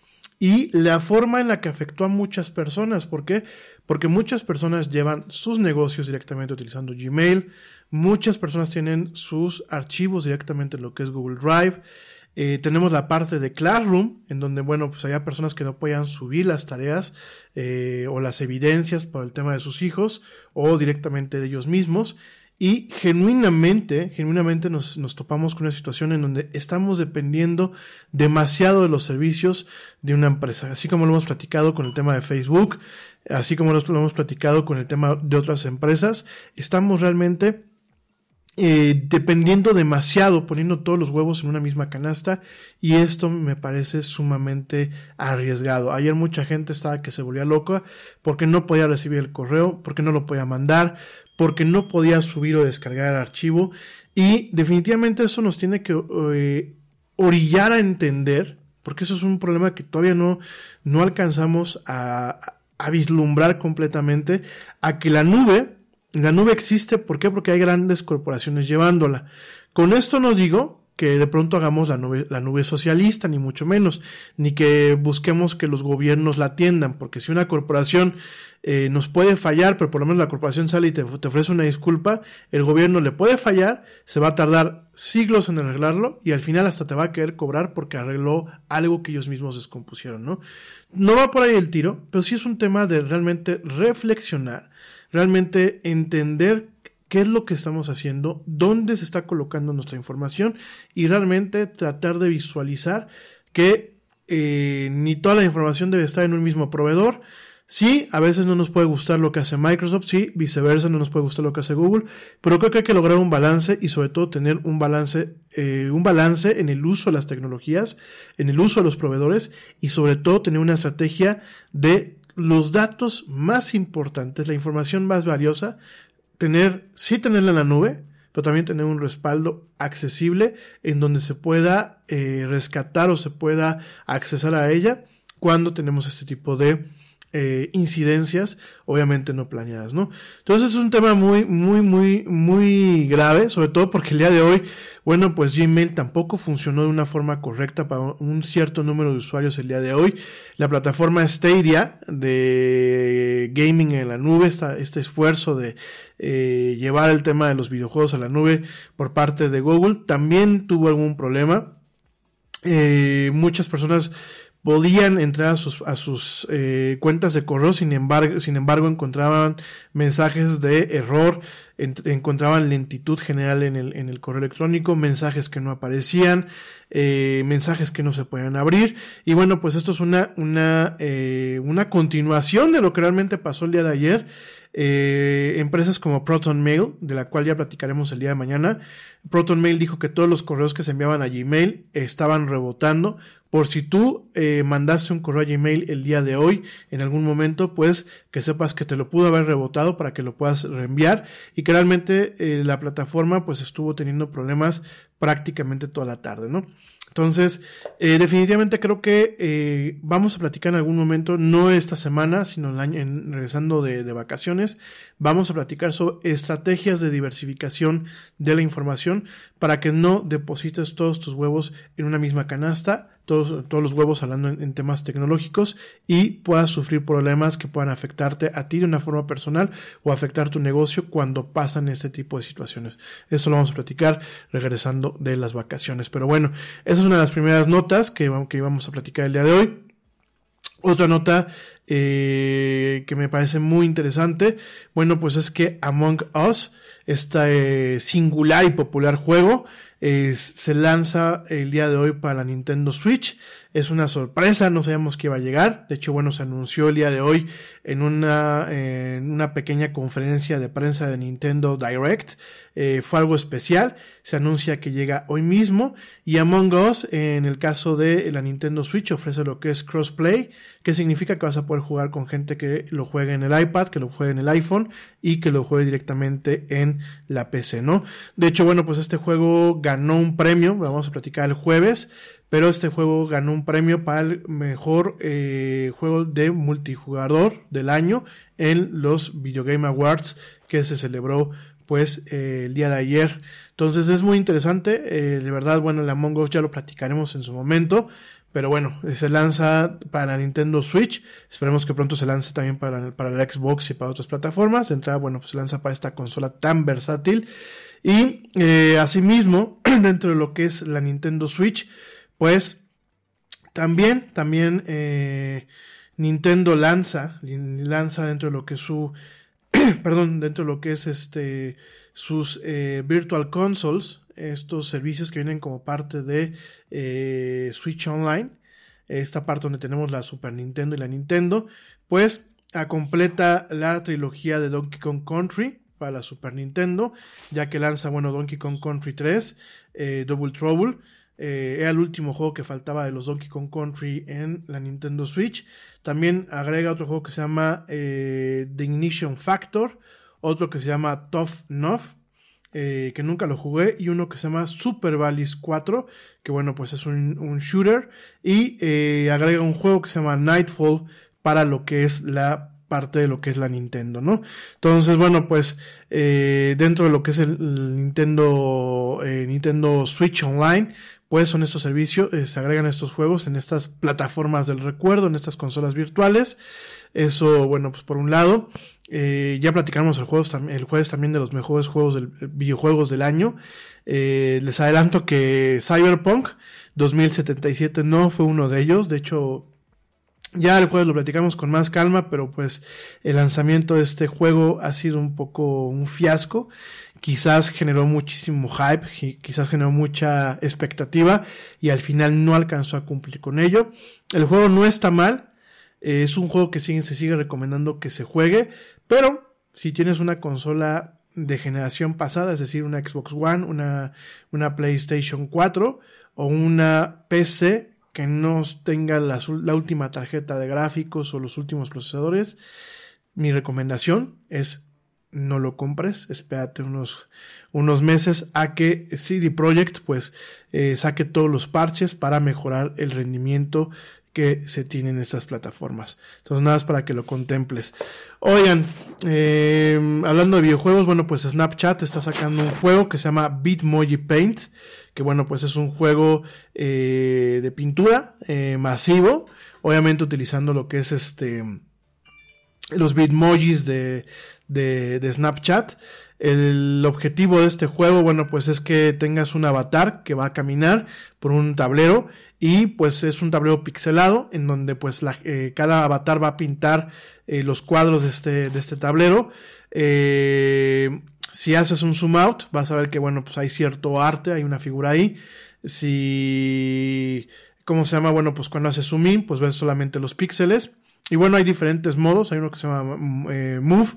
y la forma en la que afectó a muchas personas. ¿Por qué? Porque muchas personas llevan sus negocios directamente utilizando Gmail, muchas personas tienen sus archivos directamente en lo que es Google Drive. Eh, tenemos la parte de Classroom, en donde, bueno, pues había personas que no podían subir las tareas eh, o las evidencias por el tema de sus hijos o directamente de ellos mismos. Y genuinamente, genuinamente nos, nos, topamos con una situación en donde estamos dependiendo demasiado de los servicios de una empresa. Así como lo hemos platicado con el tema de Facebook, así como lo hemos platicado con el tema de otras empresas, estamos realmente eh, dependiendo demasiado, poniendo todos los huevos en una misma canasta y esto me parece sumamente arriesgado. Ayer mucha gente estaba que se volvía loca porque no podía recibir el correo, porque no lo podía mandar, porque no podía subir o descargar el archivo y definitivamente eso nos tiene que eh, orillar a entender, porque eso es un problema que todavía no, no alcanzamos a, a vislumbrar completamente, a que la nube la nube existe, ¿por qué? Porque hay grandes corporaciones llevándola. Con esto no digo que de pronto hagamos la nube, la nube socialista, ni mucho menos, ni que busquemos que los gobiernos la atiendan, porque si una corporación eh, nos puede fallar, pero por lo menos la corporación sale y te, te, ofrece una disculpa, el gobierno le puede fallar, se va a tardar siglos en arreglarlo y al final hasta te va a querer cobrar porque arregló algo que ellos mismos descompusieron, ¿no? No va por ahí el tiro, pero sí es un tema de realmente reflexionar, realmente entender qué es lo que estamos haciendo, dónde se está colocando nuestra información y realmente tratar de visualizar que eh, ni toda la información debe estar en un mismo proveedor. Sí, a veces no nos puede gustar lo que hace Microsoft, sí, viceversa, no nos puede gustar lo que hace Google, pero creo que hay que lograr un balance y sobre todo tener un balance, eh, un balance en el uso de las tecnologías, en el uso de los proveedores y sobre todo tener una estrategia de los datos más importantes, la información más valiosa, tener, sí tenerla en la nube, pero también tener un respaldo accesible en donde se pueda eh, rescatar o se pueda accesar a ella cuando tenemos este tipo de eh, incidencias, obviamente no planeadas, ¿no? Entonces es un tema muy, muy, muy, muy grave, sobre todo porque el día de hoy, bueno, pues Gmail tampoco funcionó de una forma correcta para un cierto número de usuarios el día de hoy. La plataforma Stadia de gaming en la nube, este esfuerzo de eh, llevar el tema de los videojuegos a la nube por parte de Google, también tuvo algún problema. Eh, muchas personas podían entrar a sus, a sus eh, cuentas de correo, sin embargo, sin embargo encontraban mensajes de error, encontraban lentitud general en el, en el correo electrónico, mensajes que no aparecían, eh, mensajes que no se podían abrir. Y bueno, pues esto es una, una, eh, una continuación de lo que realmente pasó el día de ayer. Eh, empresas como Proton Mail, de la cual ya platicaremos el día de mañana. Proton Mail dijo que todos los correos que se enviaban a Gmail estaban rebotando. Por si tú eh, mandaste un correo Gmail el día de hoy, en algún momento, pues que sepas que te lo pudo haber rebotado para que lo puedas reenviar. Y que realmente eh, la plataforma pues estuvo teniendo problemas prácticamente toda la tarde, ¿no? Entonces, eh, definitivamente creo que eh, vamos a platicar en algún momento, no esta semana, sino en, regresando de, de, vacaciones, vamos a platicar sobre estrategias de diversificación de la información para que no deposites todos tus huevos en una misma canasta, todos, todos los huevos hablando en, temas tecnológicos y puedas sufrir problemas que puedan afectarte a ti de una forma personal o afectar tu negocio cuando pasan este tipo de situaciones. Eso lo vamos a platicar regresando de las vacaciones. Pero bueno, esa es una de las primeras notas que, que íbamos a platicar el día de hoy. Otra nota eh, que me parece muy interesante, bueno, pues es que Among Us, este singular y popular juego, se lanza el día de hoy para la Nintendo Switch. Es una sorpresa, no sabíamos que iba a llegar. De hecho, bueno, se anunció el día de hoy en una, en una pequeña conferencia de prensa de Nintendo Direct. Eh, fue algo especial. Se anuncia que llega hoy mismo. Y Among Us, en el caso de la Nintendo Switch, ofrece lo que es crossplay, que significa que vas a poder jugar con gente que lo juegue en el iPad, que lo juegue en el iPhone y que lo juegue directamente en la PC, ¿no? De hecho, bueno, pues este juego ganó un premio, vamos a platicar el jueves, pero este juego ganó un premio para el mejor eh, juego de multijugador del año en los Video Game Awards que se celebró pues eh, el día de ayer. Entonces es muy interesante, eh, de verdad, bueno, el Among Us ya lo platicaremos en su momento, pero bueno, se lanza para la Nintendo Switch, esperemos que pronto se lance también para, la Xbox y para otras plataformas, de entrada, bueno, pues se lanza para esta consola tan versátil. Y asimismo, (clears throat) dentro de lo que es la Nintendo Switch, pues también, también eh, Nintendo lanza, lanza dentro de lo que su, (clears throat) perdón, dentro de lo que es este, sus eh, Virtual Consoles, estos servicios que vienen como parte de eh, Switch Online, esta parte donde tenemos la Super Nintendo y la Nintendo, pues a completa la trilogía de Donkey Kong Country para la Super Nintendo, ya que lanza, bueno, Donkey Kong Country 3, eh, Double Trouble, eh, era el último juego que faltaba de los Donkey Kong Country en la Nintendo Switch. También agrega otro juego que se llama eh, The Ignition Factor, otro que se llama Tough Enough, eh, que nunca lo jugué, y uno que se llama Super Valleys 4, que bueno, pues es un, un shooter, y agrega un juego que se llama Nightfall para lo que es la parte de lo que es la Nintendo, ¿no? Entonces, bueno, pues dentro de lo que es el, Nintendo, Nintendo Switch Online, pues son estos servicios, eh, se agregan estos juegos en estas plataformas del recuerdo, en estas consolas virtuales. Eso, bueno, pues por un lado, eh, ya platicamos el el jueves también de los mejores juegos del videojuegos del año. Eh, les adelanto que Cyberpunk 2077 no fue uno de ellos. De hecho, ya el jueves lo platicamos con más calma, pero pues el lanzamiento de este juego ha sido un poco un fiasco. Quizás generó muchísimo hype, quizás generó mucha expectativa y al final no alcanzó a cumplir con ello. El juego no está mal, es un juego que sigue, se sigue recomendando que se juegue, pero si tienes una consola de generación pasada, es decir, una Xbox One, una, una PlayStation 4 o una PC que no tenga la, última tarjeta de gráficos o los últimos procesadores, mi recomendación es no lo compres, espérate unos, unos meses a que CD Projekt pues eh, saque todos los parches para mejorar el rendimiento que se tiene en estas plataformas. Entonces nada más para que lo contemples. Oigan, eh, hablando de videojuegos, bueno pues Snapchat está sacando un juego que se llama Bitmoji Paint, que bueno pues es un juego eh, de pintura eh, masivo, obviamente utilizando lo que es este los bitmojis de, de, Snapchat. El objetivo de este juego, bueno, pues es que tengas un avatar que va a caminar por un tablero y pues es un tablero pixelado en donde pues eh, cada avatar va a pintar eh, los cuadros de este, de este tablero. Eh, si haces un zoom out, vas a ver que bueno, pues hay cierto arte, hay una figura ahí. Si, ¿cómo se llama? Bueno, pues cuando haces zoom in, pues ves solamente los píxeles. Y bueno, hay diferentes modos. Hay uno que se llama eh, Move,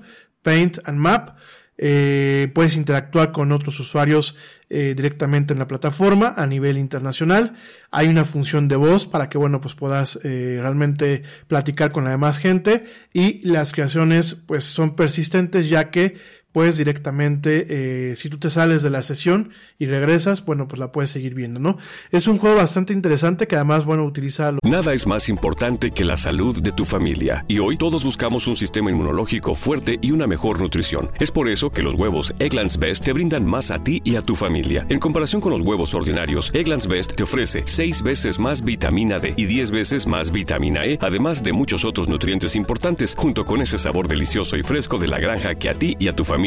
Paint and Map. Eh, puedes interactuar con otros usuarios eh, directamente en la plataforma a nivel internacional. Hay una función de voz para que, bueno, pues puedas eh, realmente platicar con la demás gente. Y las creaciones, pues, son persistentes ya que puedes directamente, eh, si tú te sales de la sesión y regresas, bueno, pues la puedes seguir viendo, ¿no? Es un juego bastante interesante que además, bueno, utiliza... Lo...
Nada es más importante que la salud de tu familia. Y hoy todos buscamos un sistema inmunológico fuerte y una mejor nutrición. Es por eso que los huevos Egglands Best te brindan más a ti y a tu familia. En comparación con los huevos ordinarios, Egglands Best te ofrece 6 veces más vitamina D y 10 veces más vitamina E, además de muchos otros nutrientes importantes, junto con ese sabor delicioso y fresco de la granja que a ti y a tu familia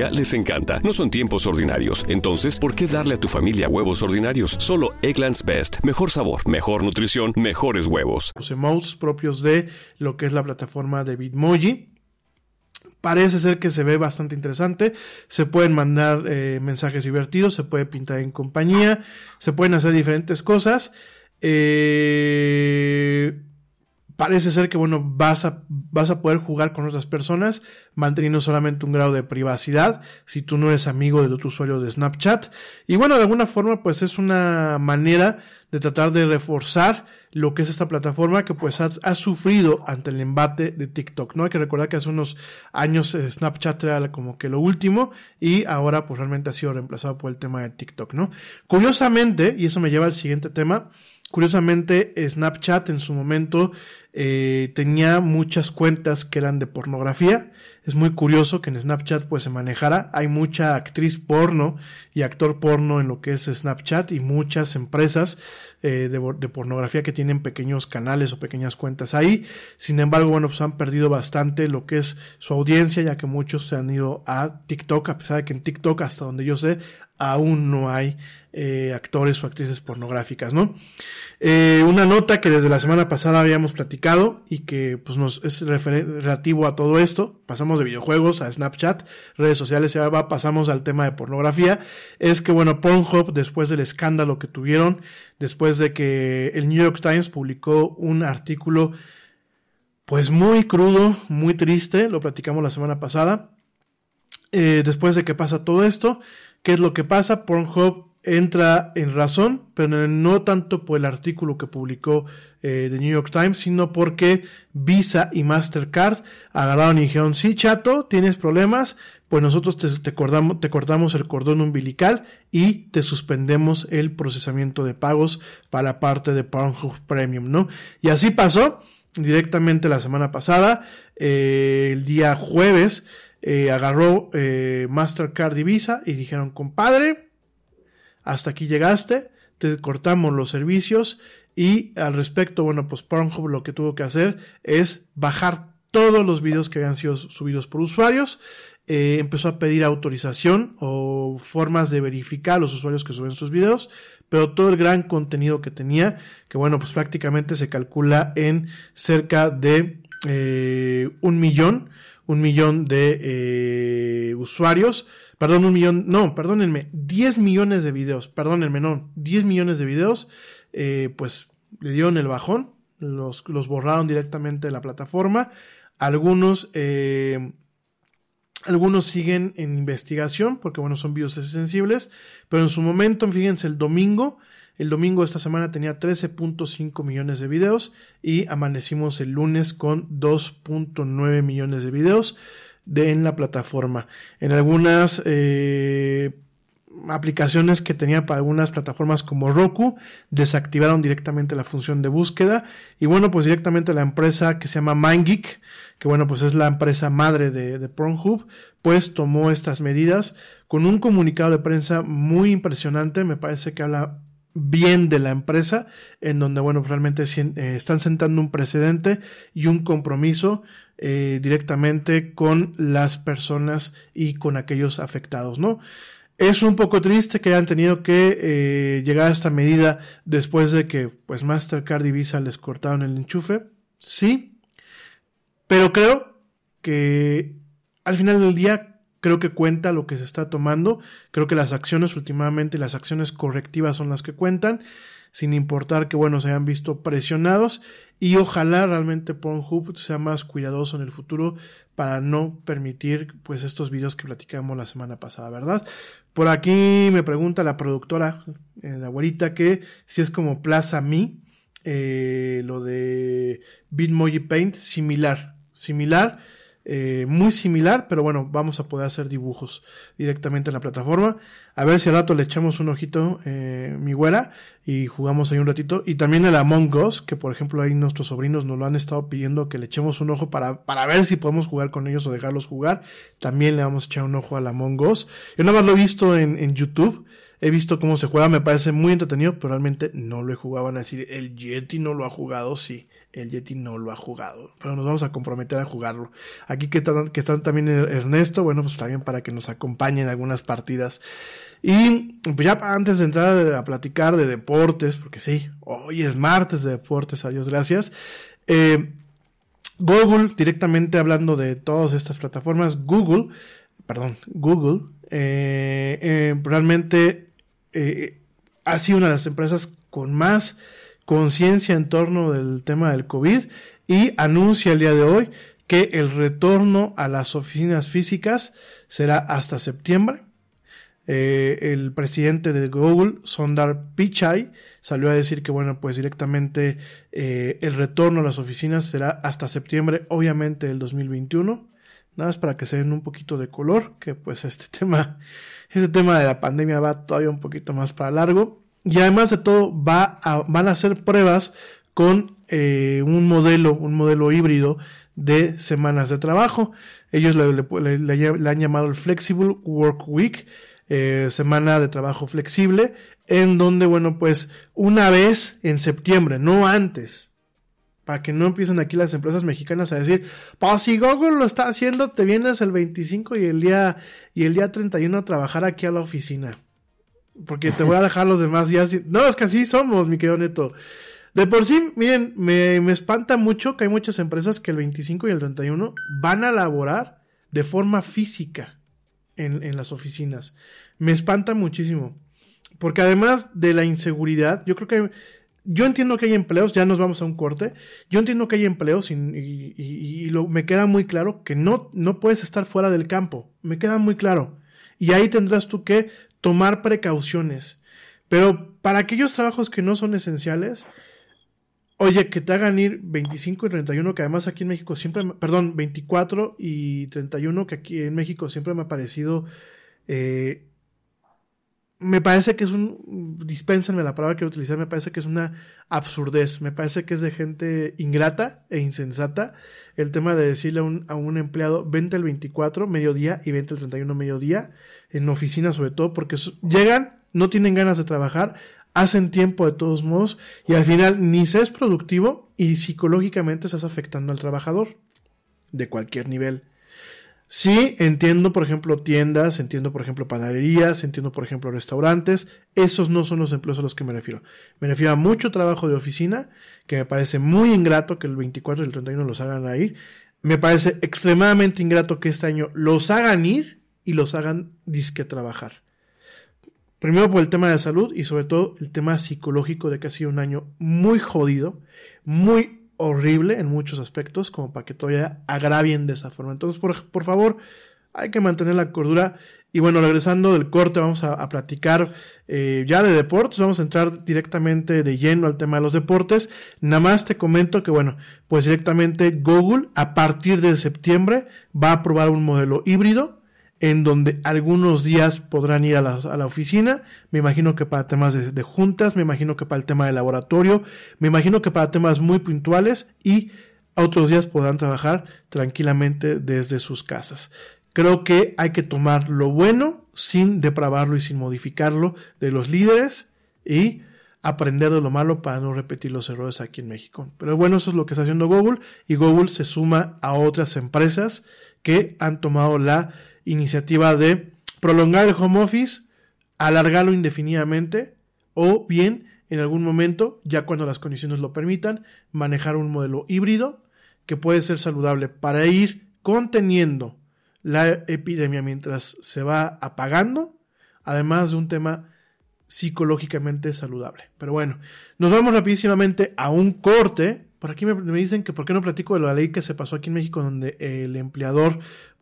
les encanta. No son tiempos ordinarios, entonces, ¿por qué darle a tu familia huevos ordinarios? Solo Egglands Best. Mejor sabor, mejor nutrición, mejores huevos.
Los emotes propios de lo que es la plataforma de Bitmoji. Parece ser que se ve bastante interesante. Se pueden mandar eh, mensajes divertidos, se puede pintar en compañía, se pueden hacer diferentes cosas. Eh, parece ser que, bueno, vas a, vas a poder jugar con otras personas manteniendo solamente un grado de privacidad si tú no eres amigo de otro usuario de Snapchat. Y bueno, de alguna forma, pues es una manera de tratar de reforzar lo que es esta plataforma que pues ha, ha, sufrido ante el embate de TikTok, ¿no? Hay que recordar que hace unos años eh, Snapchat era como que lo último y ahora pues realmente ha sido reemplazado por el tema de TikTok, ¿no? Curiosamente, y eso me lleva al siguiente tema, Curiosamente, Snapchat en su momento eh, tenía muchas cuentas que eran de pornografía. Es muy curioso que en Snapchat pues se manejara. Hay mucha actriz porno y actor porno en lo que es Snapchat y muchas empresas eh, de, de, pornografía que tienen pequeños canales o pequeñas cuentas ahí. Sin embargo, bueno, pues han perdido bastante lo que es su audiencia ya que muchos se han ido a TikTok a pesar de que en TikTok hasta donde yo sé aún no hay eh, actores o actrices pornográficas, ¿no? Eh, una nota que desde la semana pasada habíamos platicado y que pues es relativo a todo esto, pasamos de videojuegos a Snapchat, redes sociales y ahora pasamos al tema de pornografía, es que bueno, Pornhub después del escándalo que tuvieron, después de que el New York Times publicó un artículo pues muy crudo, muy triste, lo platicamos la semana pasada. Eh, después de que pasa todo esto, ¿qué es lo que pasa? Pornhub entra en razón, pero no tanto por el artículo que publicó eh, The New York Times, sino porque Visa y Mastercard agarraron y dijeron, sí, chato, tienes problemas, pues nosotros te, cortamos, te cortamos el cordón umbilical y te suspendemos el procesamiento de pagos para parte de Pornhub Premium, ¿no? Y así pasó directamente la semana pasada, eh, el día jueves, eh, agarró Mastercard y Visa y dijeron, compadre, hasta aquí llegaste, te cortamos los servicios y al respecto, bueno, pues Pornhub lo que tuvo que hacer es bajar todos los videos que habían sido subidos por usuarios, eh, empezó a pedir autorización o formas de verificar a los usuarios que suben sus videos, pero todo el gran contenido que tenía, que bueno, pues prácticamente se calcula en cerca de eh, un millón, un millón de eh, usuarios, perdón, un millón, no, perdónenme, 10 millones de videos, perdónenme, no, 10 millones de videos, eh, pues le dieron el bajón, los, los borraron directamente de la plataforma, algunos, eh, algunos siguen en investigación, porque bueno, son videos sensibles, pero en su momento, fíjense, el domingo, el domingo de esta semana tenía 13.5 millones de videos y amanecimos el lunes con 2.9 millones de videos de en la plataforma. En algunas eh, aplicaciones que tenía para algunas plataformas como Roku desactivaron directamente la función de búsqueda y bueno pues directamente la empresa que se llama MindGeek que bueno pues es la empresa madre de, de pues tomó estas medidas con un comunicado de prensa muy impresionante me parece que habla bien de la empresa, en donde, bueno, realmente eh, están sentando un precedente y un compromiso eh, directamente con las personas y con aquellos afectados, ¿no? Es un poco triste que hayan tenido que eh, llegar a esta medida después de que, pues, Mastercard y Visa les cortaron el enchufe, sí, pero creo que al final del día creo que cuenta lo que se está tomando, creo que las acciones últimamente, las acciones correctivas son las que cuentan, sin importar que, bueno, se hayan visto presionados. Y ojalá realmente Pornhub sea más cuidadoso en el futuro para no permitir, pues, estos videos que platicamos la semana pasada, ¿verdad? Por aquí me pregunta la productora, eh, la abuelita, que si es como Plaza Me, eh, lo de Bitmoji Paint, similar, similar, eh, muy similar, pero bueno, vamos a poder hacer dibujos directamente en la plataforma. A ver si al rato le echamos un ojito, eh, mi güera, y jugamos ahí un ratito. Y también el Among Us, que por ejemplo ahí nuestros sobrinos nos lo han estado pidiendo que le echemos un ojo para, para ver si podemos jugar con ellos o dejarlos jugar. También le vamos a echar un ojo al Among Us. Yo nada más lo he visto en, en YouTube. He visto cómo se juega, me parece muy entretenido, pero realmente no lo he jugado. Van a decir, el Yeti no lo ha jugado, sí el Yeti no lo ha jugado, pero nos vamos a comprometer a jugarlo. Aquí que están, también Ernesto, bueno, pues también para que nos acompañen algunas partidas. Y pues ya antes de entrar a platicar de deportes, porque sí, hoy es martes de deportes, adiós, gracias. Eh, Google, directamente hablando de todas estas plataformas, Google, perdón, Google, eh, eh, realmente ha sido una de las empresas con más conciencia en torno del tema del COVID y anuncia el día de hoy que el retorno a las oficinas físicas será hasta septiembre. Eh, el presidente de Google, Sundar Pichai, salió a decir que, bueno, pues directamente eh, el retorno a las oficinas será hasta septiembre, obviamente, del 2021. Nada más para que se den un poquito de color, que pues este (laughs) tema, este tema de la pandemia va todavía un poquito más para largo. Y además de todo, va van a hacer pruebas con eh, un modelo, un modelo híbrido de semanas de trabajo. Ellos le, han llamado el Flexible Work Week, eh, semana de trabajo flexible, en donde, bueno, pues una vez en septiembre, no antes, para que no empiecen aquí las empresas mexicanas a decir, pues si Google lo está haciendo, te vienes el 25 y el día, y el día 31 a trabajar aquí a la oficina. Porque te voy a dejar los demás días. No, es que así somos, mi querido Neto. De por sí, miren, me, espanta mucho que hay muchas empresas que el 25 y el 31 van a laborar de forma física en, en las oficinas. Me espanta muchísimo. Porque además de la inseguridad, yo creo que yo entiendo que hay empleos, ya nos vamos a un corte, yo entiendo que hay empleos y, y- me queda muy claro que no, no puedes estar fuera del campo, me queda muy claro. Y ahí tendrás tú que tomar precauciones. Pero para aquellos trabajos que no son esenciales, oye, que te hagan ir 25 y 31, que además aquí en México siempre, perdón, 24 y 31, que aquí en México siempre me ha parecido... eh, me parece que es un, dispénsenme la palabra que quiero utilizar, me parece que es una absurdez, me parece que es de gente ingrata e insensata el tema de decirle a un, a un empleado, vente el 24 mediodía y vente el 31 mediodía, en oficina sobre todo, porque llegan, no tienen ganas de trabajar, hacen tiempo de todos modos y al final ni se es productivo y psicológicamente estás afectando al trabajador de cualquier nivel. Sí, entiendo, por ejemplo, tiendas, entiendo, por ejemplo, panaderías, entiendo, por ejemplo, restaurantes. Esos no son los empleos a los que me refiero. Me refiero a mucho trabajo de oficina, que me parece muy ingrato que el 24 y el 31 los hagan ir. Me parece extremadamente ingrato que este año los hagan ir y los hagan disque trabajar. Primero por el tema de salud y sobre todo el tema psicológico de que ha sido un año muy jodido, muy horrible en muchos aspectos, como para que todavía agravien de esa forma. Entonces, por, por favor, hay que mantener la cordura. Y bueno, regresando del corte, vamos a, platicar eh, ya de deportes. Vamos a entrar directamente de lleno al tema de los deportes. Nada más te comento que, bueno, pues directamente Google a partir de septiembre va a probar un modelo híbrido en donde algunos días podrán ir a la, a la oficina, me imagino que para temas de, de juntas, me imagino que para el tema de laboratorio, me imagino que para temas muy puntuales y otros días podrán trabajar tranquilamente desde sus casas. Creo que hay que tomar lo bueno sin depravarlo y sin modificarlo de los líderes y aprender de lo malo para no repetir los errores aquí en México. Pero bueno, eso es lo que está haciendo Google y Google se suma a otras empresas que han tomado la iniciativa de prolongar el home office, alargarlo indefinidamente o bien en algún momento, ya cuando las condiciones lo permitan, manejar un modelo híbrido que puede ser saludable para ir conteniendo la epidemia mientras se va apagando, además de un tema psicológicamente saludable. Pero bueno, nos vamos rapidísimamente a un corte. Por aquí me, dicen que por qué no platico de la ley que se pasó aquí en México donde el empleador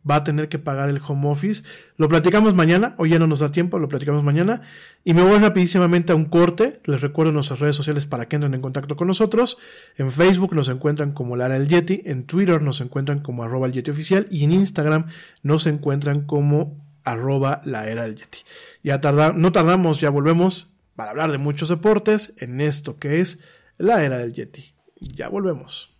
va a tener que pagar el home office. Lo platicamos mañana, hoy ya no nos da tiempo, lo platicamos mañana. Y me voy rapidísimamente a un corte. Les recuerdo nuestras redes sociales para que entren en contacto con nosotros. En Facebook nos encuentran como Lara el Yeti, en Twitter nos encuentran como arroba el Yeti oficial y en Instagram nos encuentran como arroba la era del Yeti. Ya tarda, no tardamos, ya volvemos para hablar de muchos deportes en esto que es la era del Yeti. Ya volvemos.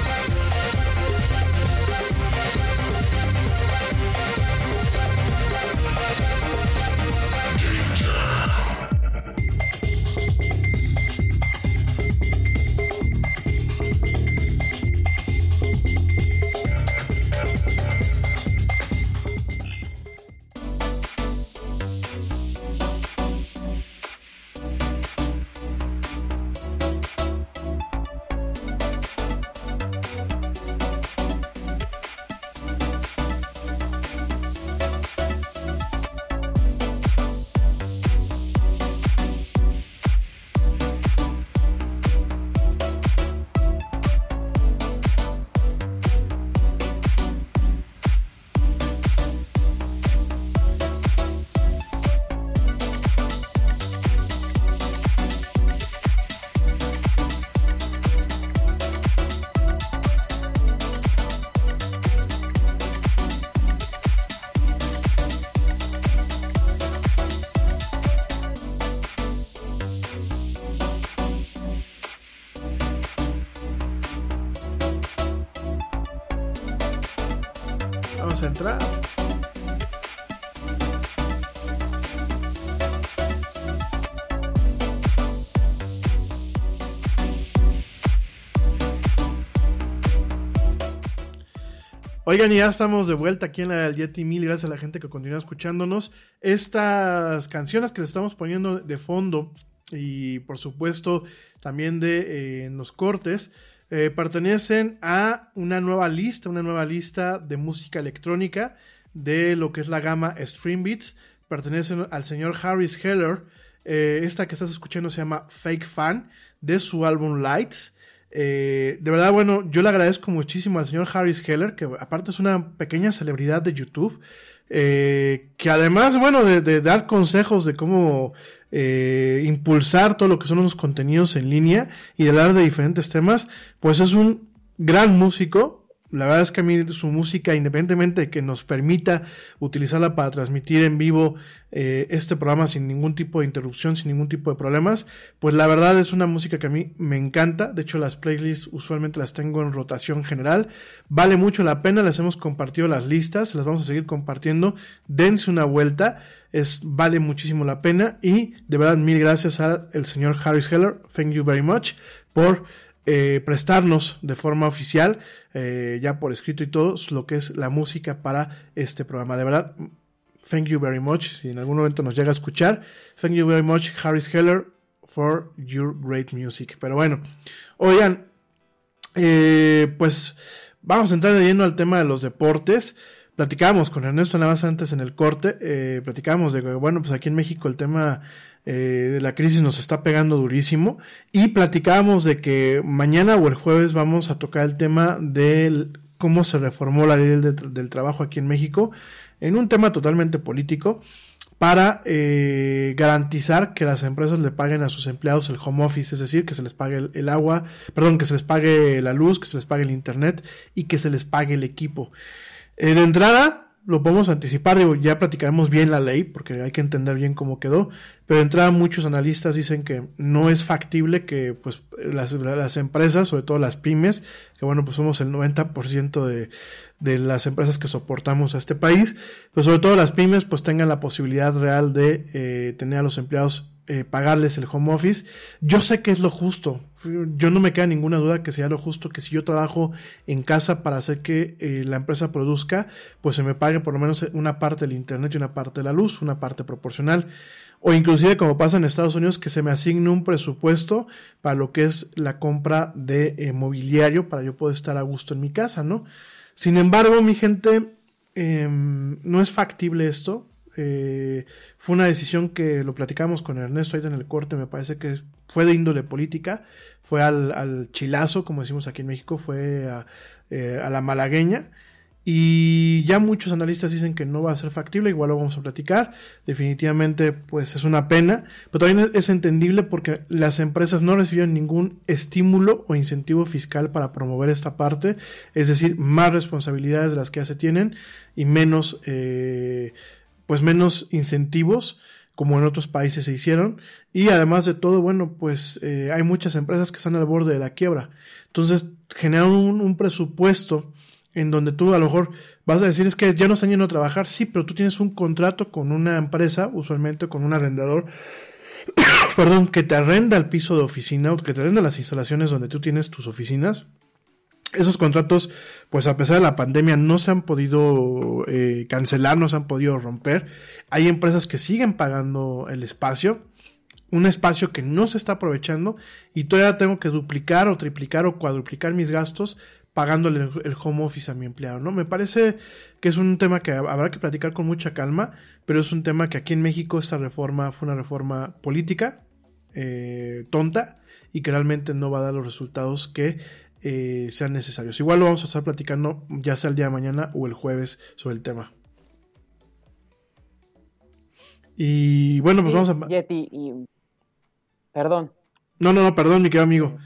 Oigan, y ya estamos de vuelta aquí en la del Yeti. Mil gracias a la gente que continúa escuchándonos. Estas canciones que les estamos poniendo de fondo y por supuesto también de eh, en los cortes eh, pertenecen a una nueva lista, una nueva lista de música electrónica de lo que es la gama Stream Beats. Pertenecen al señor Harris Heller. Eh, esta que estás escuchando se llama Fake Fan de su álbum Lights. Eh, de verdad, bueno, yo le agradezco muchísimo al señor Harris Heller, que aparte es una pequeña celebridad de YouTube, eh, que además, bueno, de, dar consejos de cómo eh, impulsar todo lo que son los contenidos en línea y de hablar de diferentes temas, pues es un gran músico. La verdad es que a mí su música, independientemente de que nos permita utilizarla para transmitir en vivo eh, este programa sin ningún tipo de interrupción, sin ningún tipo de problemas, pues la verdad es una música que a mí me encanta. De hecho, las playlists usualmente las tengo en rotación general. Vale mucho la pena, les hemos compartido las listas, las vamos a seguir compartiendo. Dense una vuelta, es, vale muchísimo la pena y de verdad mil gracias al señor Harris Heller. Thank you very much por eh, prestarnos de forma oficial, eh, ya por escrito y todo, lo que es la música para este programa. De verdad, thank you very much. Si en algún momento nos llega a escuchar, thank you very much, Harris Heller, for your great music. Pero bueno, oigan, eh, pues vamos a entrar de lleno al tema de los deportes. Platicábamos con Ernesto nada más antes en el corte, eh, platicábamos de que, bueno, pues aquí en México el tema eh, la crisis nos está pegando durísimo y platicábamos de que mañana o el jueves vamos a tocar el tema de cómo se reformó la ley del, del trabajo aquí en México en un tema totalmente político para eh, garantizar que las empresas le paguen a sus empleados el home office, es decir, que se les pague el, el, agua, perdón, que se les pague la luz, que se les pague el internet y que se les pague el equipo. Eh, de entrada, lo podemos anticipar, digo, ya platicaremos bien la ley, porque hay que entender bien cómo quedó, pero de entrada muchos analistas dicen que no es factible que pues las, las empresas, sobre todo las pymes, que bueno, pues somos el 90% de, de las empresas que soportamos a este país, pues sobre todo las pymes pues tengan la posibilidad real de eh, tener a los empleados eh, pagarles el home office. Yo sé que es lo justo. Yo no me queda ninguna duda que sea lo justo que si yo trabajo en casa para hacer que eh, la empresa produzca, pues se me pague por lo menos una parte del internet y una parte de la luz, una parte proporcional. O inclusive como pasa en Estados Unidos que se me asigne un presupuesto para lo que es la compra de eh, mobiliario para yo poder estar a gusto en mi casa, ¿no? Sin embargo, mi gente, eh, no es factible esto. Eh, fue una decisión que lo platicamos con Ernesto ahí en el corte, me parece que fue de índole política, fue al, al chilazo, como decimos aquí en México, fue a, eh, a, la malagueña. Y ya muchos analistas dicen que no va a ser factible, igual lo vamos a platicar. Definitivamente, pues es una pena, pero también es entendible porque las empresas no recibieron ningún estímulo o incentivo fiscal para promover esta parte, es decir, más responsabilidades de las que ya se tienen y menos. Eh, pues menos incentivos como en otros países se hicieron. Y además de todo, bueno, pues eh, hay muchas empresas que están al borde de la quiebra. Entonces, generan un, presupuesto en donde tú a lo mejor vas a decir es que ya no están yendo a trabajar, sí, pero tú tienes un contrato con una empresa, usualmente con un arrendador, (coughs) perdón, que te arrenda el piso de oficina o que te arrenda las instalaciones donde tú tienes tus oficinas. Esos contratos, pues a pesar de la pandemia, no se han podido eh, cancelar, no se han podido romper. Hay empresas que siguen pagando el espacio, un espacio que no se está aprovechando y todavía tengo que duplicar o triplicar o cuadruplicar mis gastos pagándole el home office a mi empleado, ¿no? Me parece que es un tema que habrá que platicar con mucha calma, pero es un tema que aquí en México esta reforma fue una reforma política, eh, tonta, y que realmente no va a dar los resultados que eh, sean necesarios. Igual lo vamos a estar platicando ya sea el día de mañana o el jueves sobre el tema. Y bueno, pues vamos a...
Yeti, y... Perdón.
No, no, no, perdón, mi querido amigo.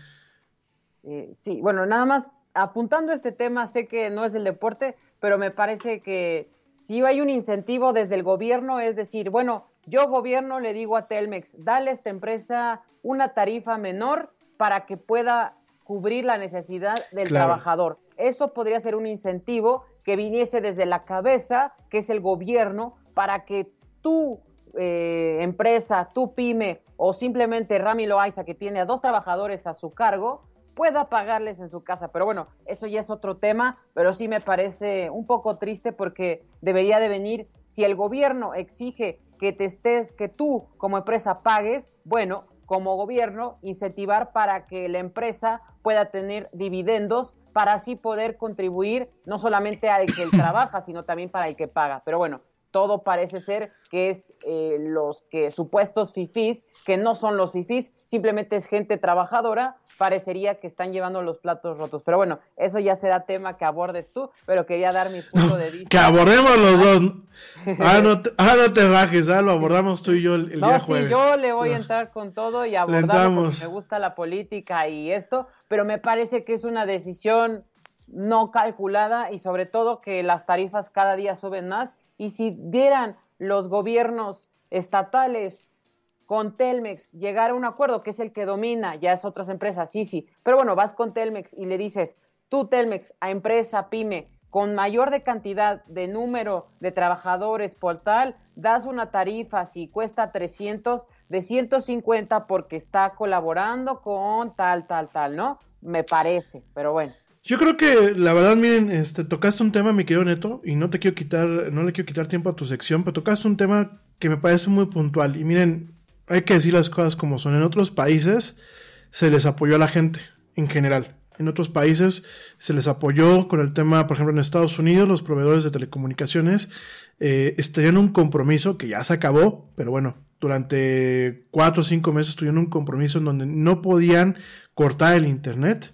Eh, sí, bueno, nada más apuntando este tema, sé que no es el deporte, pero me parece que si hay un incentivo desde el gobierno, es decir, bueno, yo gobierno le digo a Telmex, dale a esta empresa una tarifa menor para que pueda cubrir la necesidad del claro. trabajador. Eso podría ser un incentivo que viniese desde la cabeza, que es el gobierno, para que tu eh, empresa, tu pyme o simplemente Rami Loaiza, que tiene a dos trabajadores a su cargo, pueda pagarles en su casa. Pero bueno, eso ya es otro tema, pero sí me parece un poco triste porque debería de venir, si el gobierno exige que te estés, que tú como empresa pagues, bueno, como gobierno incentivar para que la empresa pueda tener dividendos para así poder contribuir no solamente al que (coughs) trabaja, sino también para el que paga. Pero bueno, todo parece ser que es eh, los que supuestos fifís, que no son los fifís, simplemente es gente trabajadora, parecería que están llevando los platos rotos. Pero bueno, eso ya será tema que abordes tú, pero quería dar mi punto de (laughs) vista.
Que abordemos los dos. Ah, no te, ah, no te bajes, ah, lo (laughs) abordamos tú y yo el, el
no,
día
sí,
jueves.
yo le voy a entrar con todo y abordar porque me gusta la política y esto, pero me parece que es una decisión no calculada y sobre todo que las tarifas cada día suben más y si dieran los gobiernos estatales con Telmex llegar a un acuerdo, que es el que domina, ya es otras empresas, sí, sí, pero bueno, vas con Telmex y le dices, tú Telmex, a empresa, pyme, con mayor de cantidad de número de trabajadores por tal, das una tarifa, si cuesta 300, de 150 porque está colaborando con tal, tal, tal, ¿no? Me parece, pero bueno.
Yo creo que la verdad, miren, este, tocaste un tema, mi querido Neto, y no te quiero quitar, no le quiero quitar tiempo a tu sección, pero tocaste un tema que me parece muy puntual. Y miren, hay que decir las cosas como son. En otros países se les apoyó a la gente, en general. En otros países se les apoyó con el tema, por ejemplo, en Estados Unidos, los proveedores de telecomunicaciones eh, tenían un compromiso que ya se acabó, pero bueno, durante cuatro o cinco meses tuvieron un compromiso en donde no podían cortar el Internet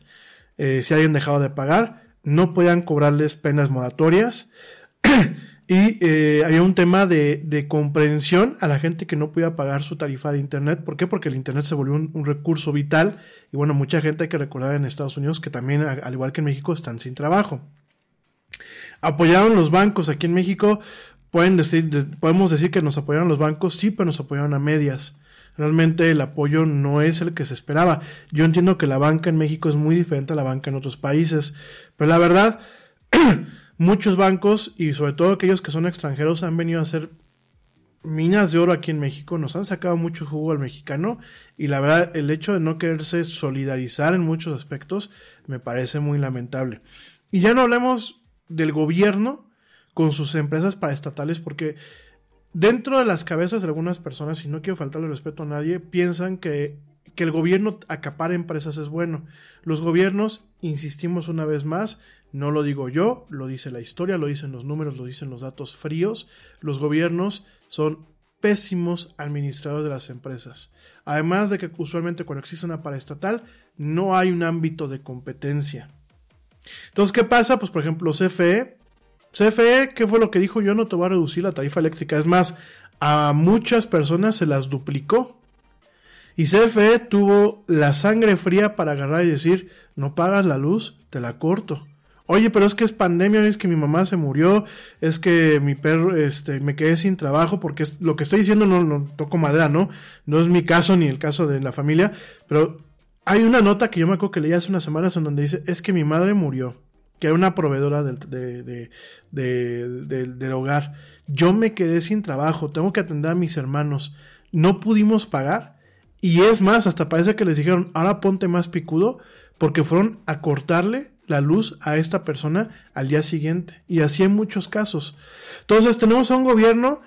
eh, si habían dejado de pagar, no podían cobrarles penas moratorias. (clears throat) y eh, había un tema de, de, comprensión a la gente que no podía pagar su tarifa de Internet. ¿Por qué? Porque el Internet se volvió un, un recurso vital. Y bueno, mucha gente hay que recordar en Estados Unidos que también, al igual que en México, están sin trabajo. Apoyaron los bancos aquí en México. Pueden decir, podemos decir que nos apoyaron los bancos, sí, pero nos apoyaron a medias. Realmente el apoyo no es el que se esperaba. Yo entiendo que la banca en México es muy diferente a la banca en otros países, pero la verdad, (clears throat) muchos bancos y sobre todo aquellos que son extranjeros han venido a hacer minas de oro aquí en México, nos han sacado mucho jugo al mexicano y la verdad el hecho de no quererse solidarizar en muchos aspectos me parece muy lamentable. Y ya no hablemos del gobierno con sus empresas paraestatales porque dentro de las cabezas de algunas personas, y no quiero faltarle respeto a nadie, piensan que, que el gobierno acapara empresas es bueno. Los gobiernos, insistimos una vez más, no lo digo yo, lo dice la historia, lo dicen los números, lo dicen los datos fríos. Los gobiernos son pésimos administradores de las empresas. Además de que usualmente cuando existe una paraestatal no hay un ámbito de competencia. Entonces, ¿qué pasa? Pues por ejemplo, CFE CFE, ¿qué fue lo que dijo? Yo no te voy a reducir la tarifa eléctrica. Es más, a muchas personas se las duplicó. Y CFE tuvo la sangre fría para agarrar y decir, no pagas la luz, te la corto. Oye, pero es que es pandemia, es que mi mamá se murió, es que mi perro, este, me quedé sin trabajo, porque lo que estoy diciendo no, no toco madera, ¿no? No es mi caso ni el caso de la familia, pero hay una nota que yo me acuerdo que leí hace unas semanas en donde dice, es que mi madre murió, que una proveedora del, de, de, de, del hogar. Yo me quedé sin trabajo, tengo que atender a mis hermanos, no pudimos pagar. Y es más, hasta parece que les dijeron, ahora ponte más picudo, porque fueron a cortarle la luz a esta persona al día siguiente. Y así en muchos casos. Entonces tenemos a un gobierno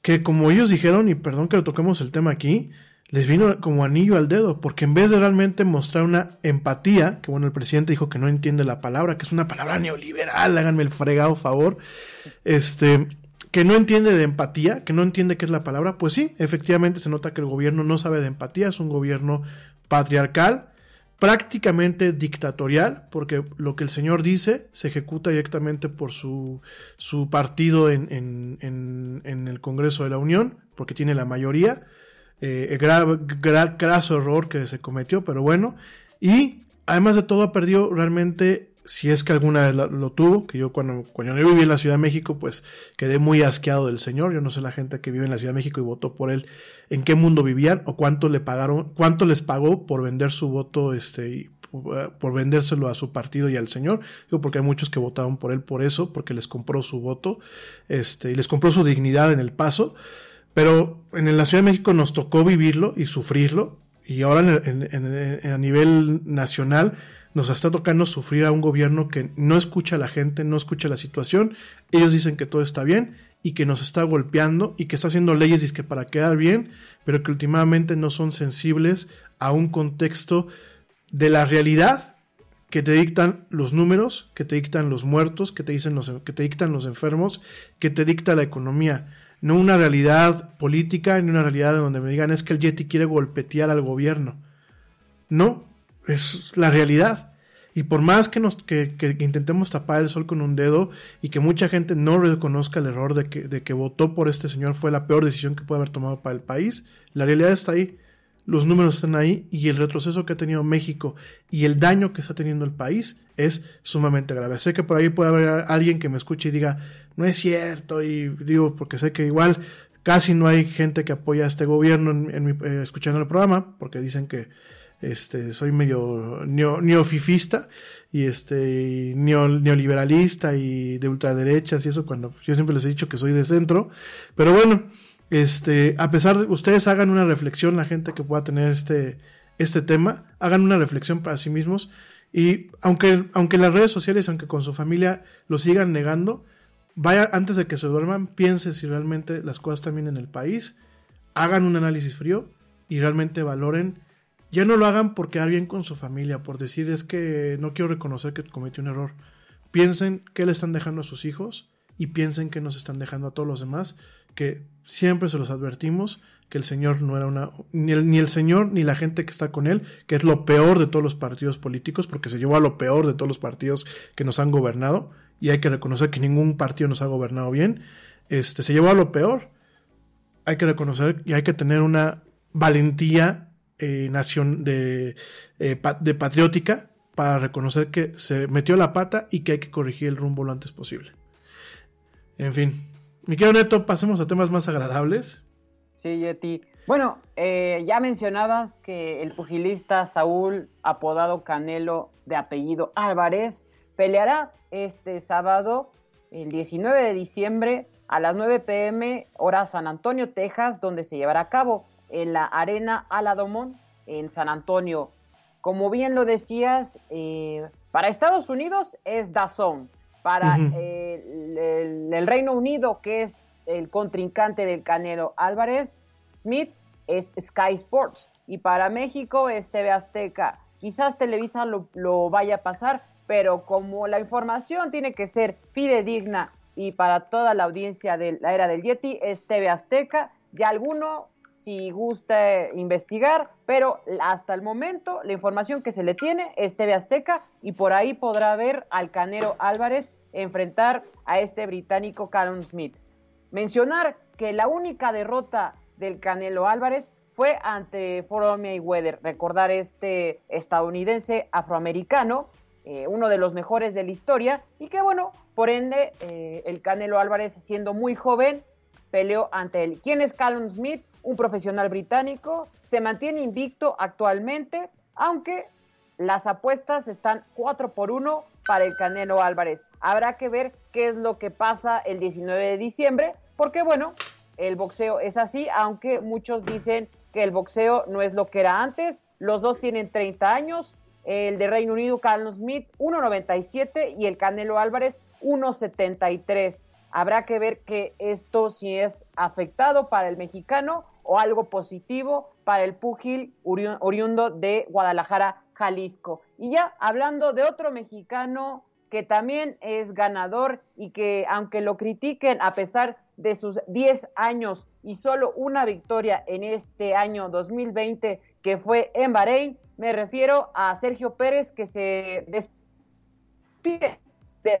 que como ellos dijeron, y perdón que lo toquemos el tema aquí, les vino como anillo al dedo, porque en vez de realmente mostrar una empatía, que bueno, el presidente dijo que no entiende la palabra, que es una palabra neoliberal, háganme el fregado favor, este, que no entiende de empatía, que no entiende qué es la palabra, pues sí, efectivamente se nota que el gobierno no sabe de empatía, es un gobierno patriarcal, prácticamente dictatorial, porque lo que el señor dice se ejecuta directamente por su, su partido en, en, en, el Congreso de la Unión, porque tiene la mayoría. Eh, graso error que se cometió, pero bueno. Y además de todo, ha perdido realmente si es que alguna vez lo, tuvo, que yo cuando, cuando yo viví en la Ciudad de México, pues quedé muy asqueado del señor. Yo no sé la gente que vive en la Ciudad de México y votó por él, en qué mundo vivían o cuánto le pagaron, cuánto les pagó por vender su voto, este, por vendérselo a su partido y al señor. Digo, porque hay muchos que votaron por él por eso, porque les compró su voto, este, y les compró su dignidad en el paso. Pero en la Ciudad de México nos tocó vivirlo y sufrirlo, y ahora a nivel nacional, nos está tocando sufrir a un gobierno que no escucha a la gente, no escucha la situación. Ellos dicen que todo está bien y que nos está golpeando y que está haciendo leyes que para quedar bien, pero que últimamente no son sensibles a un contexto de la realidad que te dictan los números, que te dictan los muertos, que te dicen los que te dictan los enfermos, que te dicta la economía, no una realidad política ni una realidad donde me digan es que el Yeti quiere golpetear al gobierno. No, es la realidad. Y por más que, nos, que, intentemos tapar el sol con un dedo y que mucha gente no reconozca el error de que, de que votó por este señor fue la peor decisión que puede haber tomado para el país, la realidad está ahí, los números están ahí y el retroceso que ha tenido México y el daño que está teniendo el país es sumamente grave. Sé que por ahí puede haber alguien que me escuche y diga, no es cierto, y digo, porque sé que igual casi no hay gente que apoya a este gobierno en, eh, escuchando el programa, porque dicen que este, soy medio neofifista y este, neoliberalista y de ultraderechas y eso cuando yo siempre les he dicho que soy de centro. Pero bueno, este, a pesar de ustedes hagan una reflexión, la gente que pueda tener este, este tema, hagan una reflexión para sí mismos y aunque, aunque las redes sociales, aunque con su familia lo sigan negando, vaya antes de que se duerman, piense si realmente las cosas están bien en el país, hagan un análisis frío y realmente valoren ya no lo hagan por quedar bien con su familia, por decir es que no quiero reconocer que cometió un error. Piensen qué le están dejando a sus hijos y piensen que nos están dejando a todos los demás, que siempre se los advertimos que el Señor no era una, ni el, ni el Señor ni la gente que está con él, que es lo peor de todos los partidos políticos, porque se llevó a lo peor de todos los partidos que nos han gobernado, y hay que reconocer que ningún partido nos ha gobernado bien, este, se llevó a lo peor. Hay que reconocer y hay que tener una valentía eh, nación de, eh, de patriótica para reconocer que se metió la pata y que hay que corregir el rumbo lo antes posible. En fin, mi querido Neto, pasemos a temas más agradables.
Sí, Yeti. Bueno, eh, ya mencionabas que el pugilista Saúl, apodado Canelo de apellido Álvarez, peleará este sábado, el 19 de diciembre, a las 9 pm, hora San Antonio, Texas, donde se llevará a cabo en la Arena Aladomón en San Antonio. Como bien lo decías, eh, para Estados Unidos es Dazón, para el, Reino Unido, que es el contrincante del Canelo Álvarez, Smith, es Sky Sports, y para México es TV Azteca. Quizás Televisa lo, lo vaya a pasar, pero como la información tiene que ser fidedigna y para toda la audiencia de la era del Yeti es TV Azteca, y alguno si gusta investigar, pero hasta el momento la información que se le tiene es TV Azteca y por ahí podrá ver al Canero Álvarez enfrentar a este británico Callum Smith. Mencionar que la única derrota del Canelo Álvarez fue ante Floyd Mayweather. Recordar este estadounidense afroamericano eh, uno de los mejores de la historia y que bueno, por ende, eh, el Canelo Álvarez siendo muy joven, peleó ante él. ¿Quién es Callum Smith? Un profesional británico, se mantiene invicto actualmente, aunque las apuestas están 4 por 1 para el Canelo Álvarez. Habrá que ver qué es lo que pasa el 19 de diciembre, porque bueno, el boxeo es así, aunque muchos dicen que el boxeo no es lo que era antes. Los dos tienen 30 años, el de Reino Unido, Carlos Smith, 1.97 y el Canelo Álvarez, 1.73. Habrá que ver que esto si es afectado para el mexicano o algo positivo para el púgil oriundo de Guadalajara, Jalisco. Y ya hablando de otro mexicano que también es ganador y que aunque lo critiquen a pesar de sus 10 años y solo una victoria en este año 2020 que fue en Bahrein, me refiero a Sergio Pérez que se despide de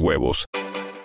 huevos.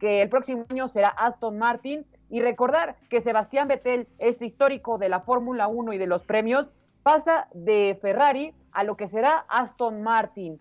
Que el próximo año será Aston Martin y recordar que Sebastián Vettel, este histórico de la Fórmula 1 y de los premios, pasa de Ferrari a lo que será Aston Martin.